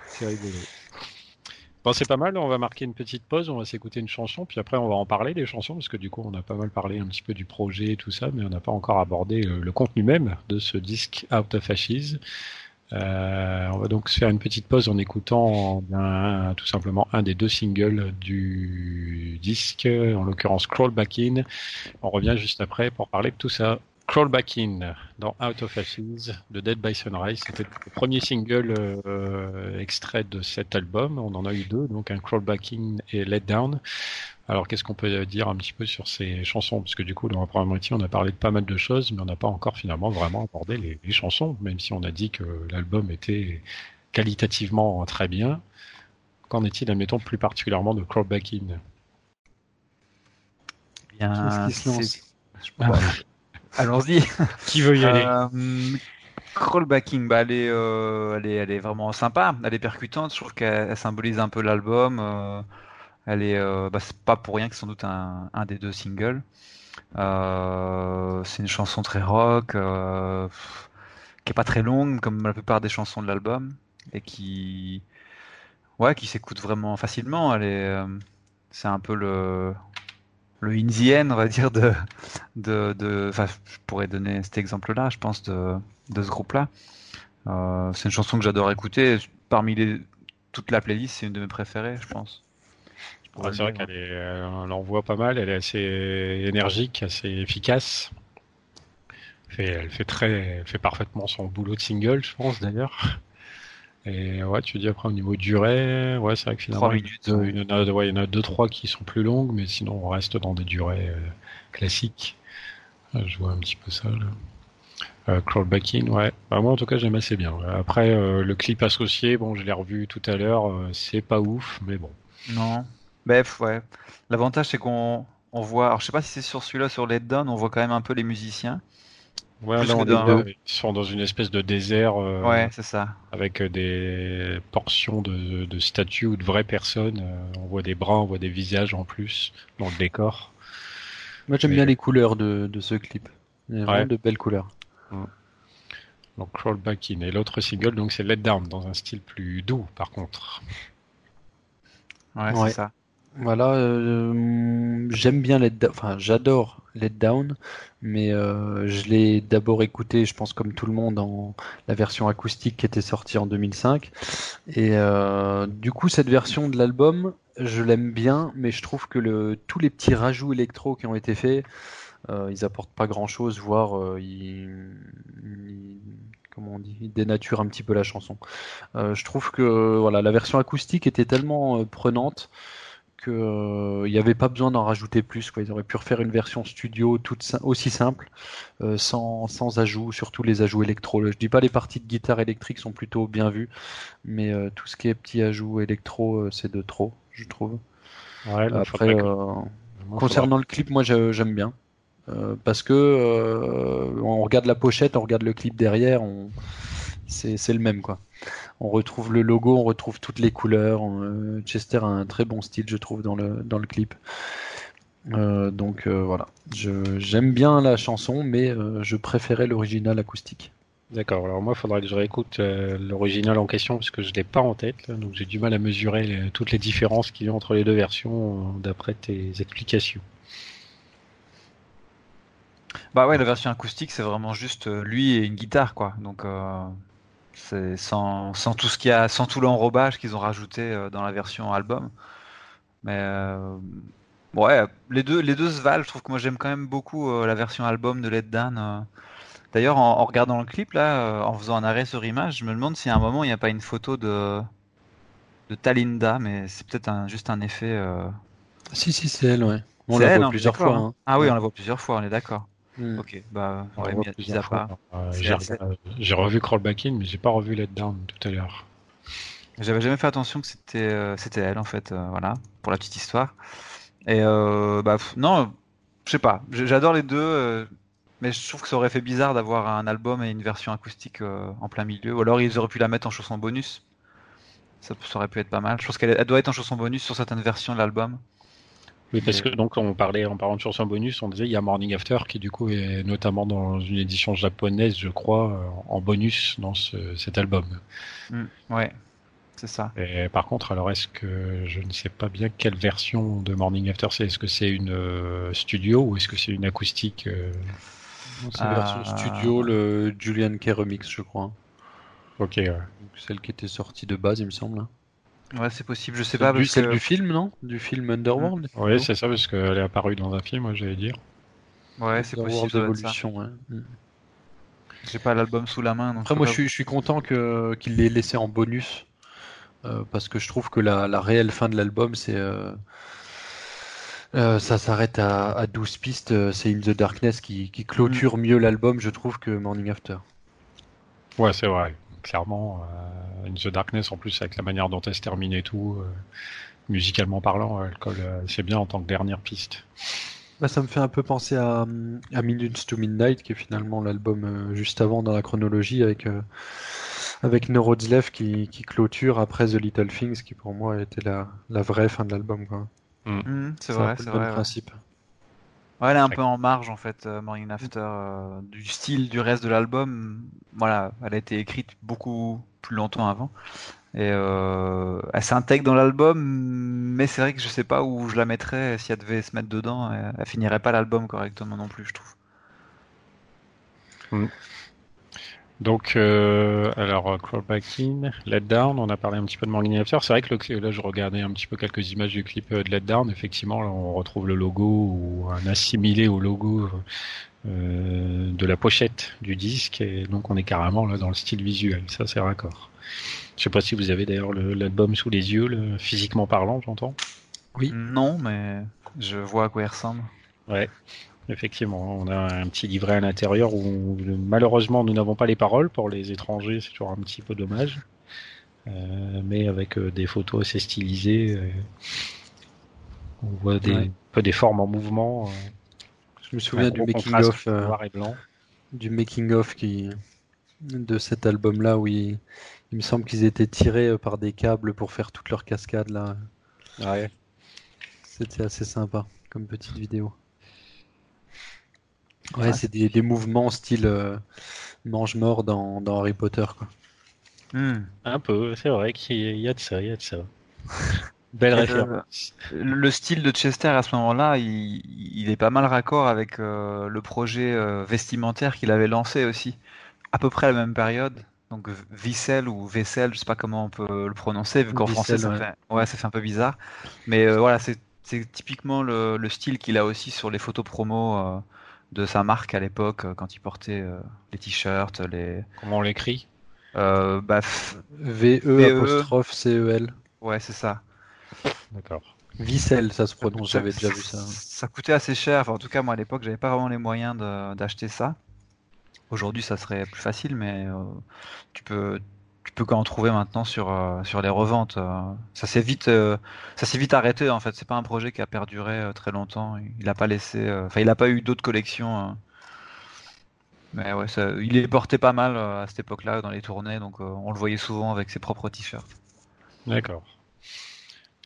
c'est rigolo. Bon, c'est pas mal, on va marquer une petite pause, on va s'écouter une chanson, puis après on va en parler des chansons, parce que du coup on a pas mal parlé un petit peu du projet et tout ça, mais on n'a pas encore abordé le, le contenu même de ce disque Out of Ashes. Euh, on va donc se faire une petite pause en écoutant tout simplement un des deux singles du disque, en l'occurrence Crawl Back In. On revient juste après pour parler de tout ça. Crawl Back In dans Out of Ashes de Dead by Sunrise. C'était le premier single euh, extrait de cet album. On en a eu deux, donc un Crawl Back In et Let Down. Alors qu'est-ce qu'on peut dire un petit peu sur ces chansons? Parce que du coup, dans la première moitié, on a parlé de pas mal de choses, mais on n'a pas encore finalement vraiment abordé les, chansons, même si on a dit que l'album était qualitativement très bien. Qu'en est-il, admettons, plus particulièrement de Crawlback In? Bien, Allons-y. Qui veut y aller euh, Crawlbacking, bah, elle, est, euh, elle, est, elle est vraiment sympa, elle est percutante, je trouve qu'elle symbolise un peu l'album. Euh, elle est, euh, bah, c'est pas pour rien que c'est sans doute un, un, des deux singles. C'est une chanson très rock, qui est pas très longue comme la plupart des chansons de l'album et qui, ouais, qui s'écoute vraiment facilement. Elle est, c'est un peu le le in the on va dire de de, de je pourrais donner cet exemple-là, je pense de de ce groupe-là. Euh, c'est une chanson que j'adore écouter. Parmi les toute la playlist, c'est une de mes préférées, je pense c'est vrai qu'elle est, euh, on l'en voit pas mal, elle est assez énergique, assez efficace. elle fait très, fait parfaitement son boulot de single, je pense d'ailleurs. Et ouais, tu dis après au niveau durée, ouais, c'est vrai que finalement, minutes, il, y en a, ouais, il y en a deux trois qui sont plus longues, mais sinon on reste dans des durées euh, classiques. Ah, je vois un petit peu ça. Là. Euh, crawlbacking, ouais. Bah, moi en tout cas j'aime assez bien. Après euh, le clip associé, bon je l'ai revu tout à l'heure, c'est pas ouf, mais bon. Non, Bref, ouais. L'avantage, c'est qu'on on voit. Alors, je sais pas si c'est sur celui-là, sur Let Down, on voit quand même un peu les musiciens. Ouais, ils sont dans une espèce de désert. Euh, ouais, c'est ça. Avec euh, des portions de, de statues ou de vraies personnes. Euh, on voit des bras, on voit des visages en plus dans le décor. Moi, j'aime bien les couleurs de, de ce clip. Il y a vraiment de belles couleurs. Donc, Crawl Back In. Et l'autre single, donc, c'est Let Down, dans un style plus doux, par contre. Ouais, c'est ça. Voilà, euh, j'aime bien Let Down, enfin j'adore Let Down, mais euh, je l'ai d'abord écouté, je pense comme tout le monde, en la version acoustique qui était sortie en 2005. Et euh, du coup, cette version de l'album, je l'aime bien, mais je trouve que le, tous les petits rajouts électro qui ont été faits, ils apportent pas grand-chose, voire ils, comment on dit, ils dénaturent un petit peu la chanson. je trouve que voilà, la version acoustique était tellement prenante qu'il n'y euh, avait pas besoin d'en rajouter plus. Quoi. Ils auraient pu refaire une version studio toute aussi simple, euh, sans, sans ajouts, surtout les ajouts électro. Je dis pas les parties de guitare électrique sont plutôt bien vues, mais euh, tout ce qui est petits ajouts électro, c'est de trop, je trouve. Après, concernant le clip, moi j'aime bien. parce que on regarde la pochette, on regarde le clip derrière, on... c'est le même quoi on retrouve le logo, on retrouve toutes les couleurs. Euh, Chester a un très bon style, je trouve, dans le, dans le clip. Euh, donc euh, voilà, j'aime bien la chanson, mais je préférais l'original acoustique. D'accord, alors moi il faudrait que je réécoute l'original en question parce que je ne l'ai pas en tête, donc j'ai du mal à mesurer toutes les différences qu'il y a entre les deux versions d'après tes explications. Bah ouais, la version acoustique c'est vraiment juste lui et une guitare quoi, donc c'est sans, sans, tout ce qu'il y a, sans tout l'enrobage qu'ils ont rajouté euh, dans la version album. Mais euh, ouais, les deux, les deux se valent. Je trouve que moi j'aime quand même beaucoup euh, la version album de Let Down. D'ailleurs, en, regardant le clip là, en faisant un arrêt sur image, je me demande si à un moment il n'y a pas une photo de de Talinda, mais c'est peut-être un, juste un effet. Si, si, c'est elle, ouais. On la elle, voit hein, plusieurs fois. hein. hein. Ah oui, on la voit plusieurs fois, on est d'accord. Mm. Ok, bah, On ouais, mis à- part. Euh, j'ai revu Crawl Back In, mais j'ai pas revu Let Down tout à l'heure. J'avais jamais fait attention que c'était euh, c'était elle en fait, euh, voilà, pour la petite histoire. Et euh, bah pff, non, je sais pas, j'adore les deux, euh, mais je trouve que ça aurait fait bizarre d'avoir un album et une version acoustique euh, en plein milieu. Ou alors ils auraient pu la mettre en chanson bonus. Ça, ça aurait pu être pas mal. Je pense qu'elle elle doit être en chanson bonus sur certaines versions de l'album. Oui, parce que donc on parlait en parlant de chansons bonus, on disait il y a Morning After qui du coup est notamment dans une édition japonaise, je crois, euh, en bonus dans ce- cet album. Hmm, ouais, c'est ça. Et par contre, alors est-ce que je ne sais pas bien quelle version de Morning After c'est? Est-ce que c'est une euh, studio ou est-ce que c'est une acoustique euh, C'est la version Ah. studio, le Julian K remix, je crois. Ok, ouais. Donc, celle qui était sortie de base, il me semble. Hein. Ouais, c'est possible. Je sais C'est pas celle que du film, non? Du film Underworld Oui, c'est ça, parce qu'elle est apparue dans un film, moi j'allais dire. ouais, c'est possible. Evolution, ouais. Mm. J'ai pas l'album sous la main. donc Après, moi, pas je suis, je suis content que, qu'il l'ait laissé en bonus. euh, parce que je trouve que la, la réelle fin de l'album, c'est. euh, euh, ça s'arrête à, à 12 pistes. C'est In the Darkness qui, qui clôture mieux l'album, je trouve, que Morning After. Ouais, c'est vrai. Clairement, euh, In the Darkness, en plus, avec la manière dont elle se termine et tout, euh, musicalement parlant, elle colle euh, assez bien en tant que dernière piste. Bah, ça me fait un peu penser à, à Minutes to Midnight, qui est finalement l'album juste avant dans la chronologie, avec, euh, avec No Roads Left qui, qui clôture après The Little Things, qui pour moi était la, la vraie fin de l'album. quoi. Hmm, c'est vrai, c'est le même vrai. ouais. principe. Ouais, elle est un peu en marge en fait, euh, Morning After, euh, du style du reste de l'album. Voilà, elle a été écrite beaucoup plus longtemps avant. Et euh, elle s'intègre dans l'album, mais c'est vrai que je sais pas où je la mettrais si elle devait se mettre dedans. Elle, elle finirait pas l'album correctement non plus, je trouve. Donc, euh, alors, euh, Crawl Back In, Let Down, on a parlé un petit peu de Morning After. C'est vrai que le, là, je regardais un petit peu quelques images du clip euh, de Let Down. Effectivement, là, on retrouve le logo ou un assimilé au logo euh, de la pochette du disque. Et donc, on est carrément là dans le style visuel. Ça, c'est raccord. Je sais pas si vous avez d'ailleurs le- l'album sous les yeux, le- physiquement parlant, j'entends. Oui. Non, mais je vois à quoi il ressemble. Ouais, effectivement, on a un petit livret à l'intérieur où malheureusement nous n'avons pas les paroles pour les étrangers, c'est toujours un petit peu dommage. Euh, mais avec euh, des photos assez stylisées, euh, on voit des, Ouais. peu des formes en mouvement. Je me souviens du making of, noir et blanc. du making of qui de cet album-là où il, il me semble qu'ils étaient tirés par des câbles pour faire toutes leurs cascades là. Ouais. C'était assez sympa comme petite vidéo. Ouais, c'est des, des mouvements style euh, mange-mort dans, dans Harry Potter quoi. Hmm. Un peu, c'est vrai qu'il y a de ça, il y a de ça. Belle euh, référence. Le style de Chester à ce moment-là, il, il est pas mal raccord avec euh, le projet euh, vestimentaire qu'il avait lancé aussi, à peu près à la même période. Donc Vissel ou Vessel, je sais pas comment on peut le prononcer, vu qu'en français ça ouais. fait, ouais, ça fait un peu bizarre. Mais euh, voilà, c'est c'est typiquement le, le style qu'il a aussi sur les photos promo euh, de sa marque à l'époque, euh, quand il portait euh, les t-shirts, les. Comment on l'écrit? Euh, bah, f- V E VE. apostrophe C E L. ouais, c'est ça. D'accord. Vicel, ça se prononce. Ça- J'avais déjà vu ça. Ça coûtait assez cher. Enfin, en tout cas, moi à l'époque, j'avais pas vraiment les moyens de- d'acheter ça. Aujourd'hui, ça serait plus facile, mais euh, tu peux, tu peux qu'en trouver maintenant sur, euh, les reventes. euh. Ça s'est vite, euh, ça s'est vite arrêté en fait. C'est pas un projet qui a perduré très longtemps. Il a pas laissé, enfin, il a pas eu d'autres collections. euh. Mais ouais, il est porté pas mal à cette époque-là dans les tournées, donc on le voyait souvent avec ses propres t-shirts. D'accord.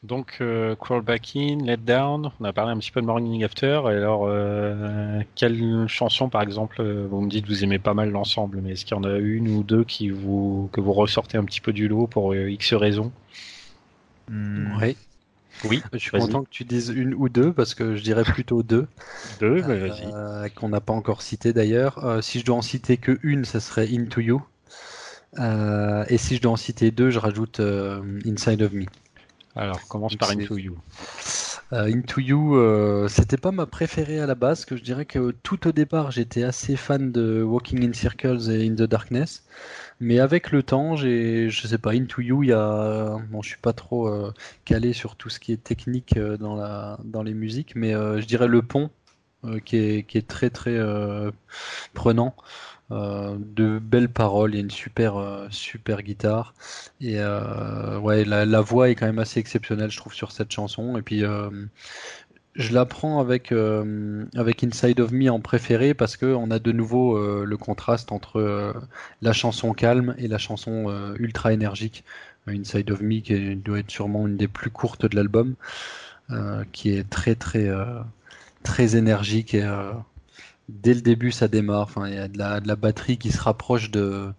Donc, euh, Crawl Back In, Let Down, on a parlé un petit peu de Morning After. Et alors, euh, quelle chanson, par exemple, euh, vous me dites que vous aimez pas mal l'ensemble, mais est-ce qu'il y en a une ou deux qui vous, que vous ressortez un petit peu du lot pour euh, X raisons? Hmm. Oui. Oui, Je suis content que tu dises une ou deux parce que je dirais plutôt deux. Deux, bah, vas-y. qu'on n'a pas encore cité d'ailleurs. Euh, si je dois en citer que une, ça serait Into You. Euh, et si je dois en citer deux, je rajoute euh, Inside of Me. Alors, commence par Into You. Into You, c'était pas ma préférée à la base, que je dirais que tout au départ j'étais assez fan de Walking in Circles et In the Darkness. Mais avec le temps, j'ai, je sais pas, Into You, il y a, bon, je suis pas trop euh, calé sur tout ce qui est technique euh, dans la, dans les musiques, mais euh, je dirais le pont qui est, qui est très très prenant. De belles paroles, il y a une super super guitare et ouais la, voix est quand même assez exceptionnelle je trouve sur cette chanson et puis je la prends avec, euh, avec Inside of Me en préféré parce qu'on a de nouveau euh, le contraste entre euh, la chanson calme et la chanson ultra énergique. Inside of Me qui doit être sûrement une des plus courtes de l'album, qui est très très très énergique et dès le début ça démarre. Enfin, il y a de la, de la batterie qui se rapproche de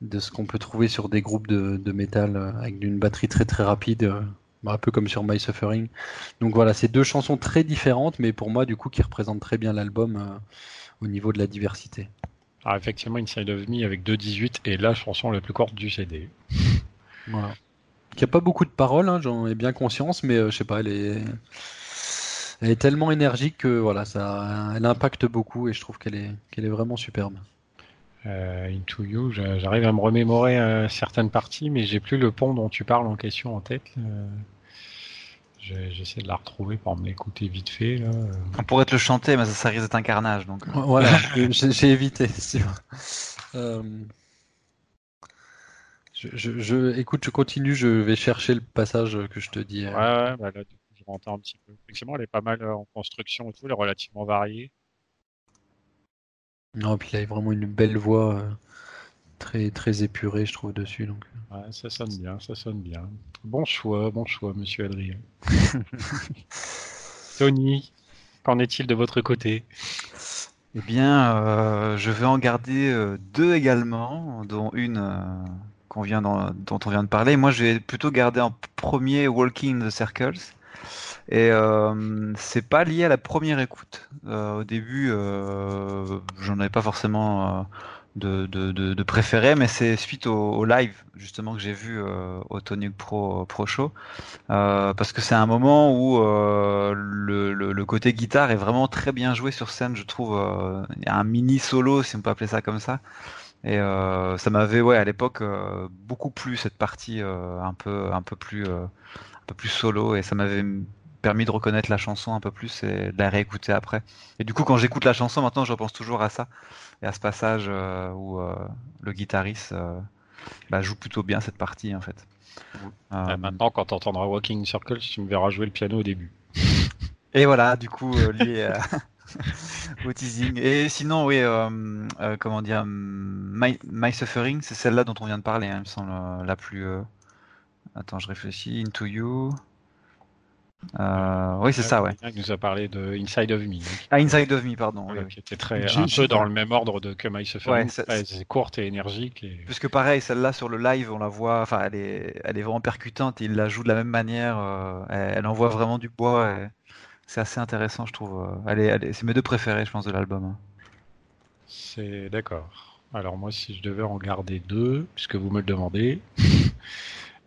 de ce qu'on peut trouver sur des groupes de, de métal avec une batterie très très rapide un peu comme sur My Suffering. Donc voilà, c'est deux chansons très différentes, mais pour moi, du coup, qui représentent très bien l'album euh, au niveau de la diversité. Ah, effectivement, Inside of Me avec 2.18 est la chanson la plus courte du CD. Voilà. Il n'y a pas beaucoup de paroles, hein, j'en ai bien conscience, mais euh, je sais pas, elle est... elle est tellement énergique que voilà, ça, elle impacte beaucoup et je trouve qu'elle est, qu'elle est vraiment superbe. Euh, Into You, j'arrive à me remémorer euh, certaines parties, mais j'ai plus le pont dont tu parles en question en tête. Euh, j'essaie de la retrouver pour me l'écouter vite fait. Là. On pourrait te le chanter, mais ça, ça risque d'être un carnage. Donc. Voilà, j'ai évité. Je, je, écoute, je continue, je vais chercher le passage que je te dis. Ouais, ouais bah là, du coup, je rentre un petit peu. Effectivement, elle est pas mal en construction et tout, elle est relativement variée. Non, puis il a vraiment une belle voix euh, très très épurée, je trouve, dessus. Donc. Euh. Ouais, ça sonne bien, ça sonne bien. Bon choix, bon choix, monsieur Adrien. Tony, qu'en est-il de votre côté? Eh bien, euh, je vais en garder deux également, dont une qu'on vient dont on vient de parler. Moi, je vais plutôt garder en premier Walking in the Circles. Et euh, c'est pas lié à la première écoute. Euh, au début, euh, j'en avais pas forcément de, préféré, mais c'est suite au, live justement que j'ai vu au Tony Pro Show, parce que c'est un moment où le, le, le, côté guitare est vraiment très bien joué sur scène, je trouve. Il y a un mini solo, si on peut appeler ça comme ça. Et ça m'avait, ouais, à l'époque, beaucoup plu cette partie un peu, un peu plus, un peu plus solo, et ça m'avait permis de reconnaître la chanson un peu plus et de la réécouter après. Et du coup, quand j'écoute la chanson, maintenant, je repense toujours à ça et à ce passage euh, où euh, le guitariste euh, bah, joue plutôt bien cette partie, en fait. maintenant, quand tu entendras Walking Circle, tu me verras jouer le piano au début. Et voilà, du coup, lié au teasing. Et sinon, oui, comment dire, My, My Suffering, c'est celle-là dont on vient de parler, hein, il me semble, la plus. Attends, je réfléchis. Into You. Euh, oui, c'est ça, ouais. Il nous a parlé de Inside of Me. Ah, Inside of Me, pardon. Qui était très, un peu dans le même ordre de Come I Suffer. c'est courte et énergique. Et... Puisque pareil, celle-là sur le live, on la voit, enfin, elle est, elle est vraiment percutante il la joue de la même manière. Euh, elle, envoie vraiment du bois. C'est assez intéressant, je trouve. Elle est, c'est mes deux préférés, je pense, de l'album. Hein. C'est d'accord. Alors moi, si je devais en garder deux, puisque vous me le demandez,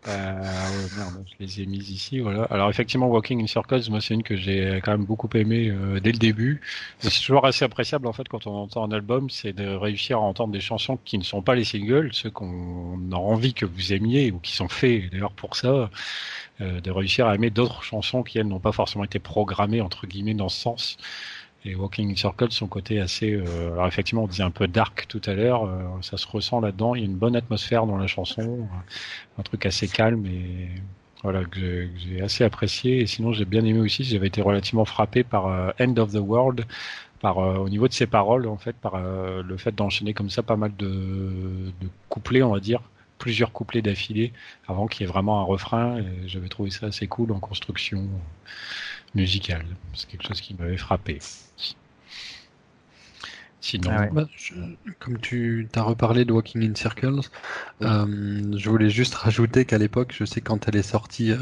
Euh, merde, je les ai mises ici, voilà. Alors effectivement, Walking in Circles, moi c'est une que j'ai quand même beaucoup aimé euh, dès le début. C'est toujours assez appréciable en fait quand on entend un album, c'est de réussir à entendre des chansons qui ne sont pas les singles, ceux qu'on a envie que vous aimiez ou qui sont faits d'ailleurs pour ça, euh, de réussir à aimer d'autres chansons qui elles n'ont pas forcément été programmées entre guillemets dans ce sens. Et Walking in Circle, son côté assez, euh, alors effectivement, on disait un peu dark tout à l'heure, euh, ça se ressent là-dedans. Il y a une bonne atmosphère dans la chanson, un truc assez calme et voilà que j'ai assez apprécié. Et sinon, j'ai bien aimé aussi. J'avais été relativement frappé par euh, End of the World, par au niveau de ses paroles en fait, par le fait d'enchaîner comme ça pas mal de, de couplets, on va dire plusieurs couplets d'affilée avant qu'il y ait vraiment un refrain. J'avais trouvé ça assez cool en construction musicale. C'est quelque chose qui m'avait frappé. Sinon, ah bah, comme tu as reparlé de Walking in Circles, euh, je voulais juste rajouter qu'à l'époque, je sais quand elle est sortie, euh,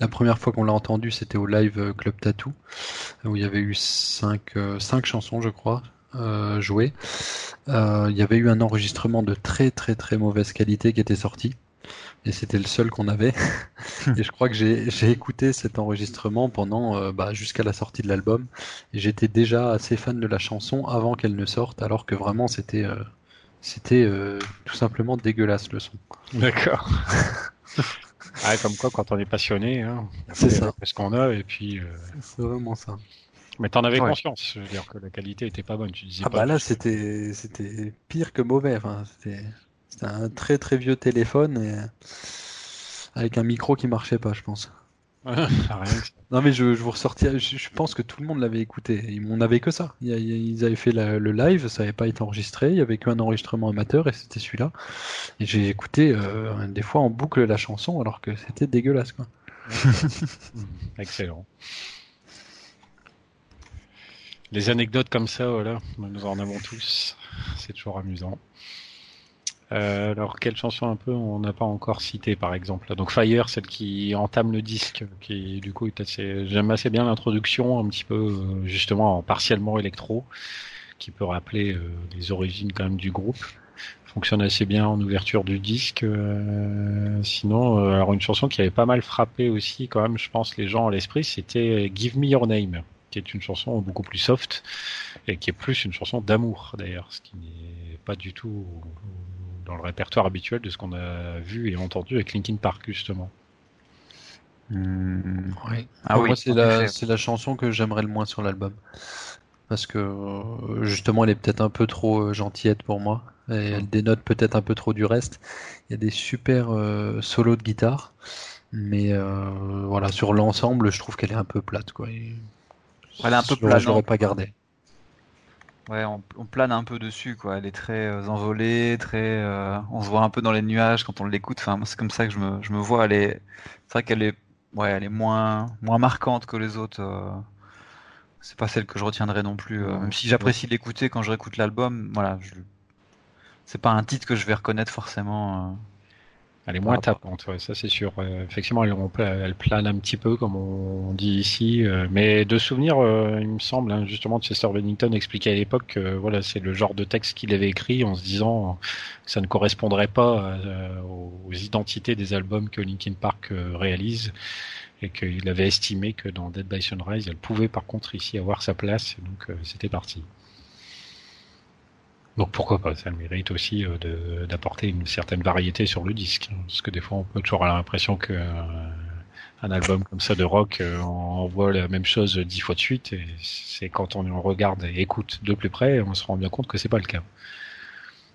la première fois qu'on l'a entendue, c'était au live euh, Club Tattoo, où il y avait eu cinq, cinq chansons, je crois, jouées. il y avait eu un enregistrement de très très très mauvaise qualité qui était sorti. Et c'était le seul qu'on avait. et je crois que j'ai écouté cet enregistrement pendant euh, bah, jusqu'à la sortie de l'album. Et j'étais déjà assez fan de la chanson avant qu'elle ne sorte, alors que vraiment c'était euh, c'était euh, tout simplement dégueulasse le son. D'accord. ah, comme quoi, quand on est passionné, hein, c'est ça. Ce qu'on a, et puis. C'est vraiment ça. Mais t'en avais conscience, je veux dire que la qualité était pas bonne. Tu disais ah pas bah là, c'était c'était pire que mauvais. Enfin, c'était c'était un très très vieux téléphone et avec un micro qui marchait pas, je pense. non mais je, vous ressortis, je, pense que tout le monde l'avait écouté. On n'avait que ça. Ils avaient fait le live, ça n'avait pas été enregistré. Il y avait qu'un enregistrement amateur et c'était celui-là. Et j'ai écouté euh, des fois en boucle la chanson alors que c'était dégueulasse quoi. Excellent. Les anecdotes comme ça, voilà, nous en avons tous. C'est toujours amusant. Euh, alors, quelle chanson un peu on n'a pas encore cité, par exemple? Donc Fire, celle qui entame le disque, qui du coup j'aime assez bien l'introduction, un petit peu euh, justement partiellement électro, qui peut rappeler euh, les origines quand même du groupe. Fonctionne assez bien en ouverture du disque. sinon, alors une chanson qui avait pas mal frappé aussi, quand même, je pense les gens à l'esprit, c'était Give Me Your Name, qui est une chanson beaucoup plus soft et qui est plus une chanson d'amour d'ailleurs, ce qui n'est pas du tout dans le répertoire habituel de ce qu'on a vu et entendu avec Linkin Park justement. Ah oui, c'est la, la, chanson que j'aimerais le moins sur l'album. Parce que euh, justement, elle est peut-être un peu trop euh, gentillette pour moi. Et elle dénote peut-être un peu trop du reste. Il y a des super euh, solos de guitare. Mais voilà, sur l'ensemble, je trouve qu'elle est un peu plate. Quoi. Elle est un peu plate. Je l'aurais pas gardée. Ouais, on, plane un peu dessus, quoi. Elle est très euh, envolée, très. Euh, on se voit un peu dans les nuages quand on l'écoute. Enfin, c'est comme ça que je me, je me vois. Elle est. C'est vrai qu'elle est. Ouais, elle est moins, moins marquante que les autres. Euh. C'est pas celle que je retiendrai non plus. même si j'apprécie l'écouter quand je réécoute l'album, voilà. Je... C'est pas un titre que je vais reconnaître forcément. Elle est moins tapante, ouais, ça c'est sûr. effectivement, elle, elle, plane un petit peu, comme on dit ici. Euh, mais de souvenir, euh, il me semble, hein, justement, Chester Bennington expliquait à l'époque que voilà, c'est le genre de texte qu'il avait écrit en se disant que ça ne correspondrait pas euh, aux identités des albums que Linkin Park réalise et qu'il avait estimé que dans Dead by Sunrise, elle pouvait par contre ici avoir sa place. Donc c'était parti. Donc pourquoi pas, ça mérite aussi euh, d'apporter une certaine variété sur le disque. Parce que des fois on peut toujours avoir l'impression que euh, un album comme ça de rock euh, envoie la même chose dix fois de suite et c'est quand on regarde et écoute de plus près on se rend bien compte que c'est pas le cas.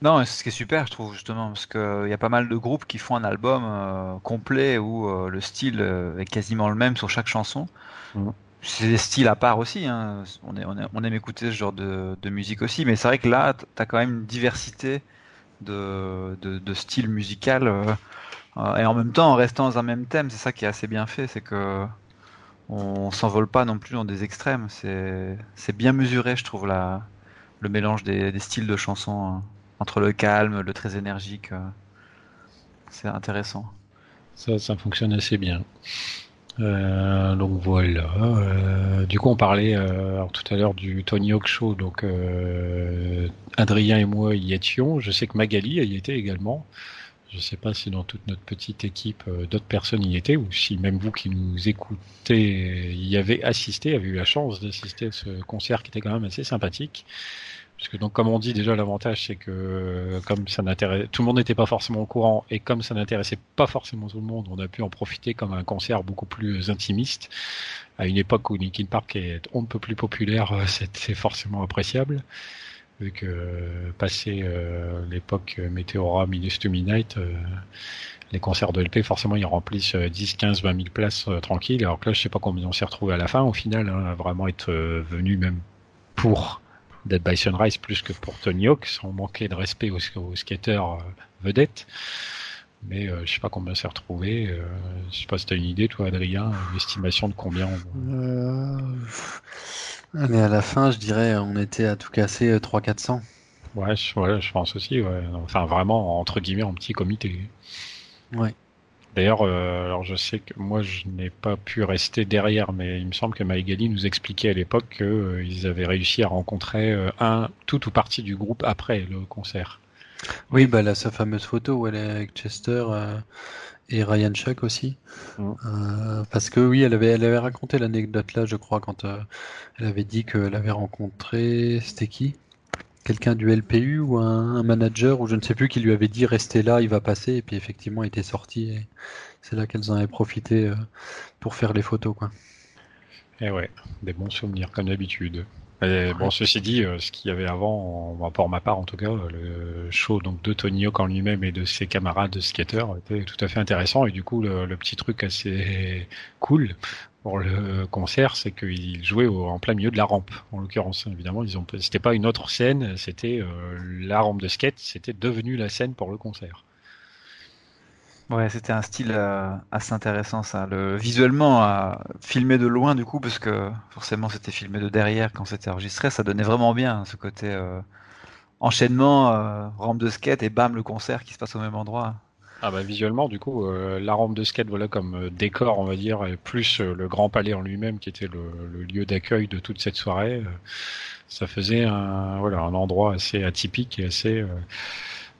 Non, c'est ce qui est super, je trouve justement, parce qu'il y a pas mal de groupes qui font un album complet où le style est quasiment le même sur chaque chanson. Mmh c'est des styles à part aussi. Hein. On, est, on, aime écouter ce genre de, musique aussi, mais c'est vrai que là, tu as quand même une diversité de, de, styles musicaux. Euh, et en même temps, en restant dans un même thème, c'est ça qui est assez bien fait, c'est que on s'envole pas non plus dans des extrêmes. C'est bien mesuré, je trouve, la, le mélange des, styles de chansons hein. entre le calme, le très énergique. Euh. c'est intéressant. Ça, ça fonctionne assez bien. Euh, donc voilà. Euh, du coup, on parlait euh, tout à l'heure du Tony Hawk Show. Donc Adrien et moi y étions. Je sais que Magali y était également. Je ne sais pas si dans toute notre petite équipe d'autres personnes y étaient ou si même vous qui nous écoutez y avez assisté, avez eu la chance d'assister à ce concert qui était quand même assez sympathique. Parce que donc, comme on dit déjà, l'avantage c'est que comme ça n'intéresse, tout le monde n'était pas forcément au courant et comme ça n'intéressait pas forcément tout le monde, on a pu en profiter comme un concert beaucoup plus intimiste. À une époque où Linkin Park est on ne peut plus populaire, euh, c'est forcément appréciable. Vu que euh, passé euh, l'époque Meteora, Minus to Midnight, les concerts de LP, forcément, ils remplissent 10, 15, 20 000 places tranquilles. Alors que là, je sais pas combien on s'est retrouvé à la fin, au final, hein, à vraiment être venu même pour Dead by Sunrise plus que pour Tony Hawk, sans manquer de respect aux, skateurs euh, vedettes. Mais je euh, je sais pas combien s'est retrouvé. Je euh, je sais pas si tu as une idée, toi, Adrien, une estimation de combien Allez, à la fin, je dirais, on était à tout casser 300-400. Ouais, je, je pense aussi. Enfin, vraiment, entre guillemets, en petit comité. Ouais. D'ailleurs, euh, alors je sais que moi je n'ai pas pu rester derrière, mais il me semble que Maïgali nous expliquait à l'époque qu'ils euh, avaient réussi à rencontrer euh, un tout ou partie du groupe après le concert. Oui, bah là, sa fameuse photo où elle est avec Chester et Ryan Chuck aussi. Mm. Euh, parce que oui, elle avait, elle avait raconté l'anecdote là, je crois, quand euh, elle avait dit qu'elle avait rencontré, c'était qui? Quelqu'un du LPU ou un, un manager ou je ne sais plus qui lui avait dit restez là, il va passer et puis effectivement il était sorti et c'est là qu'elles en avaient profité euh, pour faire les photos quoi. Et ouais, des bons souvenirs comme d'habitude. Et bon, ceci dit, euh, ce qu'il y avait avant, en- pour ma part en tout cas, le show donc de Tony Hawk en lui-même et de ses camarades de skateurs était tout à fait intéressant. Et du coup, le, le petit truc assez cool pour le concert, c'est qu'ils jouaient en plein milieu de la rampe. En l'occurrence, évidemment, ils ont, c'était pas une autre scène, c'était euh, la rampe de skate, c'était devenu la scène pour le concert. Ouais, c'était un style euh, assez intéressant ça. Le visuellement, euh, filmé de loin du coup, parce que forcément c'était filmé de derrière quand c'était enregistré, ça donnait vraiment bien ce côté enchaînement, rampe de skate et bam le concert qui se passe au même endroit. Ah bah visuellement, du coup, euh, la rampe de skate, voilà comme euh, décor, on va dire, et plus euh, le Grand Palais en lui-même, qui était le, le lieu d'accueil de toute cette soirée, euh, ça faisait un, voilà, un endroit assez atypique et assez, euh,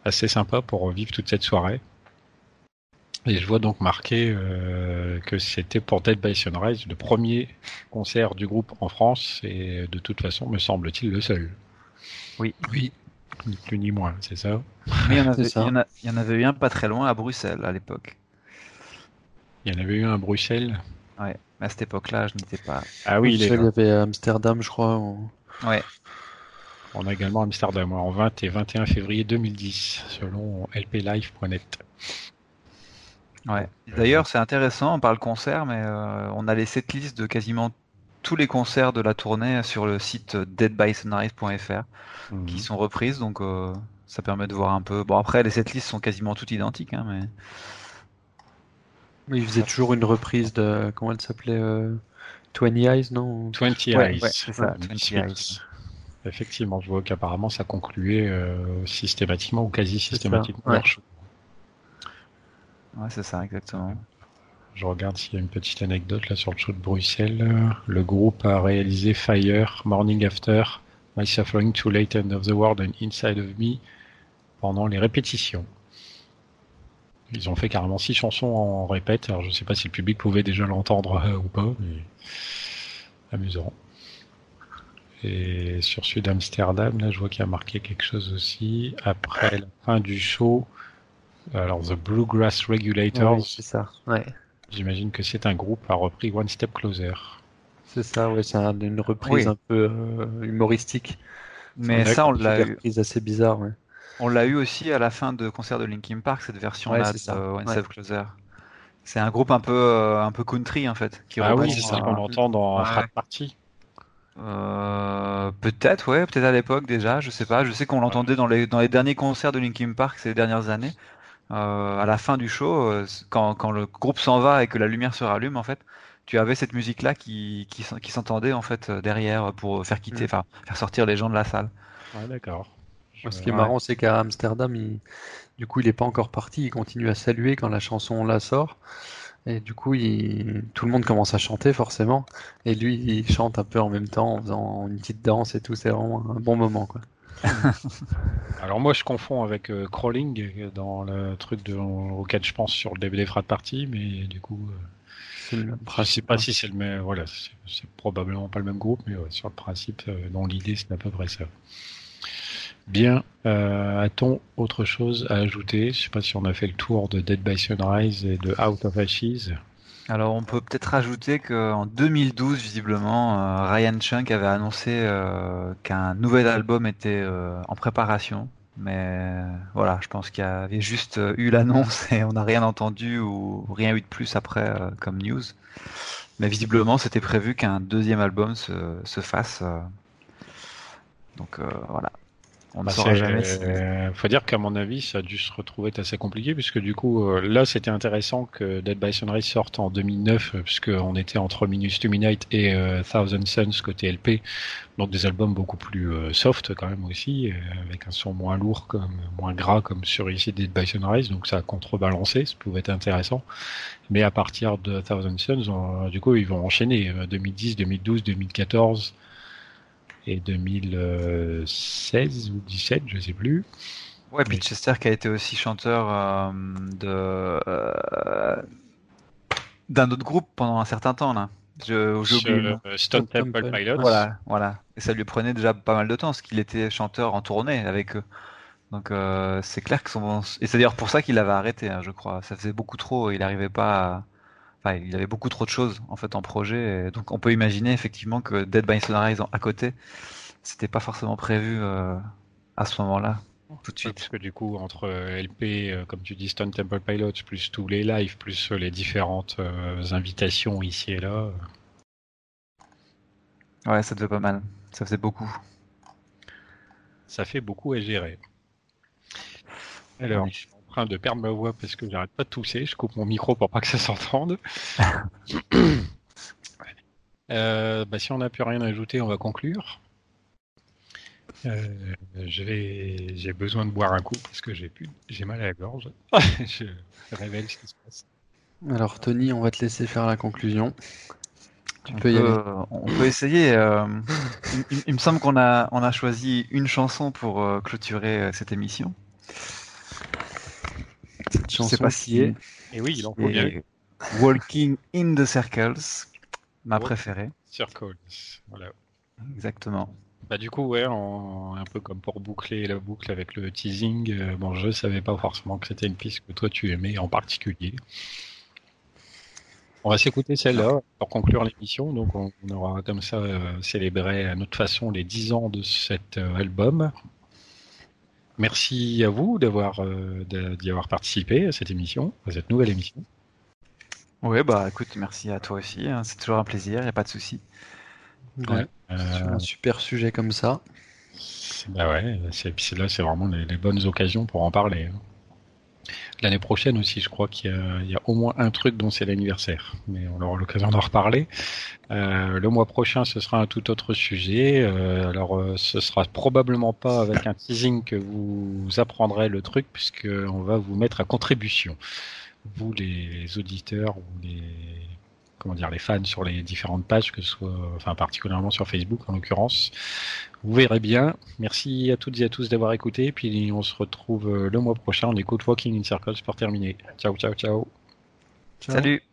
assez sympa pour vivre toute cette soirée. Et je vois donc marqué euh, que c'était pour Dead by Sunrise le premier concert du groupe en France et de toute façon, me semble-t-il, le seul. Oui. Oui. Ni plus ni moins, c'est ça Mais il y, en avait, ça. il y en a- il y en avait eu un pas très loin à Bruxelles à l'époque. Il y en avait eu un à Bruxelles. Ouais, mais à cette époque-là, je n'étais pas. Ah oui, il est il y avait Amsterdam, je crois. ou- Ouais, On a également Amsterdam en 20 et 21 février 2010, selon lplive.net. ouais. D'ailleurs, c'est intéressant, on parle concert, mais euh, on a les setlists de quasiment tous les concerts de la tournée sur le site deadbysunrise.fr Mhm. qui sont reprises, donc euh, ça permet de voir un peu. Bon, après, les setlists sont quasiment toutes identiques, hein, mais. Oui, il faisait toujours une reprise de. Comment elle s'appelait euh, 20 Eyes, non? 20 Ouais, Eyes. ouais, c'est ça, Ouais, 20 Smith. Eyes. Effectivement, je vois qu'apparemment ça concluait euh, systématiquement ou quasi systématiquement. Ouais, c'est ça, exactement. Je regarde s'il y a une petite anecdote là sur le show de Bruxelles. Le groupe a réalisé Fire, Morning After, My Suffering Too Late, End of the World and Inside of Me pendant les répétitions. Ils ont fait carrément six chansons en répète. Alors je sais pas si le public pouvait déjà l'entendre euh, ou pas, mais amusant. Et sur celui d'Amsterdam, là, je vois qu'il y a marqué quelque chose aussi. Après la fin du show, alors The Bluegrass Regulators, Ouais, c'est ça. Ouais. J'imagine que c'est un groupe a repris One Step Closer. C'est ça, ouais, c'est un- une reprise Oui. un peu euh, humoristique. Mais ça, on l'a eu, reprise assez bizarre, ouais. on l'a eu aussi à la fin de concert de Linkin Park, cette version-là Ouais, de. One Ouais. Step Closer. C'est un groupe un peu, euh, un peu country en fait, qui ah oui, c'est ça qu'on entend dans Ouais. Frat Party. Euh, peut-être, ouais, peut-être à l'époque déjà, je sais pas. Je sais qu'on l'entendait dans les, dans les derniers concerts de Linkin Park ces dernières années. Euh, à la fin du show, euh, quand, quand le groupe s'en va et que la lumière se rallume, en fait, tu avais cette musique-là qui, qui, qui s'entendait en fait euh, derrière pour faire quitter, Mm. faire sortir les gens de la salle. Ouais, d'accord. Ce qui est Ouais. marrant, c'est qu'à Amsterdam, il... du coup, il est pas encore parti. Il continue à saluer quand la chanson la sort. Et du coup, il... tout le monde commence à chanter, forcément. Et lui, il chante un peu en même temps, en faisant une petite danse et tout. C'est vraiment un bon moment, quoi. Alors moi je confonds avec euh, Crawling dans le truc de, auquel je pense sur le DVD Frat Party, mais du coup euh, le je sais pas si c'est le même, voilà, c'est c'est probablement pas le même groupe, mais ouais, sur le principe, euh, dans l'idée c'est à peu près ça. Bien, euh, a-t-on autre chose à ajouter? Je sais pas si on a fait le tour de Dead by Sunrise et de Out of Ashes. Alors, on peut peut-être rajouter qu'en 2012, visiblement, euh, Ryan Chunk avait annoncé euh, qu'un nouvel album était euh, en préparation. Mais voilà, je pense qu'il y avait juste eu l'annonce et on n'a rien entendu ou rien eu de plus après comme news. Mais visiblement, c'était prévu qu'un deuxième album se, se fasse. Donc voilà, on ne Bah, saura jamais si. euh, faut dire qu'à mon avis, ça a dû se retrouver assez compliqué, puisque du coup, euh, là, c'était intéressant que Dead by Sunrise sorte en 2009, euh, puisqu'on était entre Minus to Midnight et euh, Thousand Suns côté LP, donc des albums beaucoup plus euh, soft quand même aussi, avec un son moins lourd, comme moins gras comme sur ici Dead by Sunrise, donc ça a contrebalancé, ça pouvait être intéressant. Mais à partir de Thousand Suns, on- du coup, ils vont enchaîner euh, 2010, 2012, 2014 et 2016 ou 17, je sais plus. Ouais, puis Chester qui a été aussi chanteur euh, de euh, d'un autre groupe pendant un certain temps là. Je, nom. Euh, Stone Temple Pilots. Voilà, voilà. Et ça lui prenait déjà pas mal de temps, parce qu'il était chanteur en tournée avec eux. Donc euh, c'est clair que son... Et c'est d'ailleurs pour ça qu'il avait arrêté, hein, je crois. Ça faisait beaucoup trop, il n'arrivait pas à... Enfin, il avait beaucoup trop de choses en fait en projet. Et donc on peut imaginer effectivement que Dead by Sunrise à côté, c'était pas forcément prévu euh, à ce moment-là, tout de Ouais, suite. Parce que du coup, entre euh, LP, euh, comme tu dis, Stone Temple Pilots, plus tous les lives, plus euh, les différentes euh, invitations ici et là, euh, Ouais, ça devait pas mal. Ça faisait beaucoup. ça fait beaucoup à gérer. Alors, Train de perdre ma voix parce que j'arrête pas de tousser. Je coupe mon micro pour pas que ça s'entende. Euh, bah, si on n'a plus rien à ajouter, on va conclure. Euh, je vais, j'ai besoin de boire un coup parce que j'ai plus, mal à la gorge. je révèle ce qui se passe. Alors Tony, on va te laisser faire la conclusion. Tu On peux y peut, aller. on peut essayer. euh, il, il- il me semble qu'on a, on a choisi une chanson pour euh, clôturer cette émission. Cette Je chanson sais pas qui si est Et oui, il en faut bien. Walking in the Circles, ma Oh. préférée. Circles. Voilà. Exactement. Bah du coup ouais, en- un peu comme pour boucler la boucle avec le teasing. euh, bon, je savais pas forcément que c'était une piste que toi tu aimais en particulier. On va s'écouter celle-là pour conclure l'émission. Donc on, on aura comme ça euh, célébré à notre façon les 10 ans de cet euh, album. Merci à vous d'avoir euh, d'y avoir participé à cette émission, à cette nouvelle émission. Oui, bah écoute, merci à toi aussi. hein, C'est toujours un plaisir, il n'y a pas de souci. ouais, Euh, sur un super sujet comme ça. Bah ouais, c'est là, c'est vraiment les, les bonnes occasions pour en parler. hein. L'année prochaine aussi, je crois qu'il y, a- au moins un truc dont c'est l'anniversaire, mais on aura l'occasion d'en reparler. Euh, le mois prochain, ce sera un tout autre sujet. Euh, alors, euh, ce sera probablement pas avec un teasing que vous apprendrez le truc, puisque on va vous mettre à contribution, vous les auditeurs ou les comment dire les fans sur les différentes pages, que ce soit, enfin particulièrement sur Facebook en l'occurrence. Vous verrez bien. Merci à toutes et à tous d'avoir écouté. Puis on se retrouve euh, le mois prochain. On écoute Walking in Circles pour terminer. Ciao, ciao, ciao. Ciao. Salut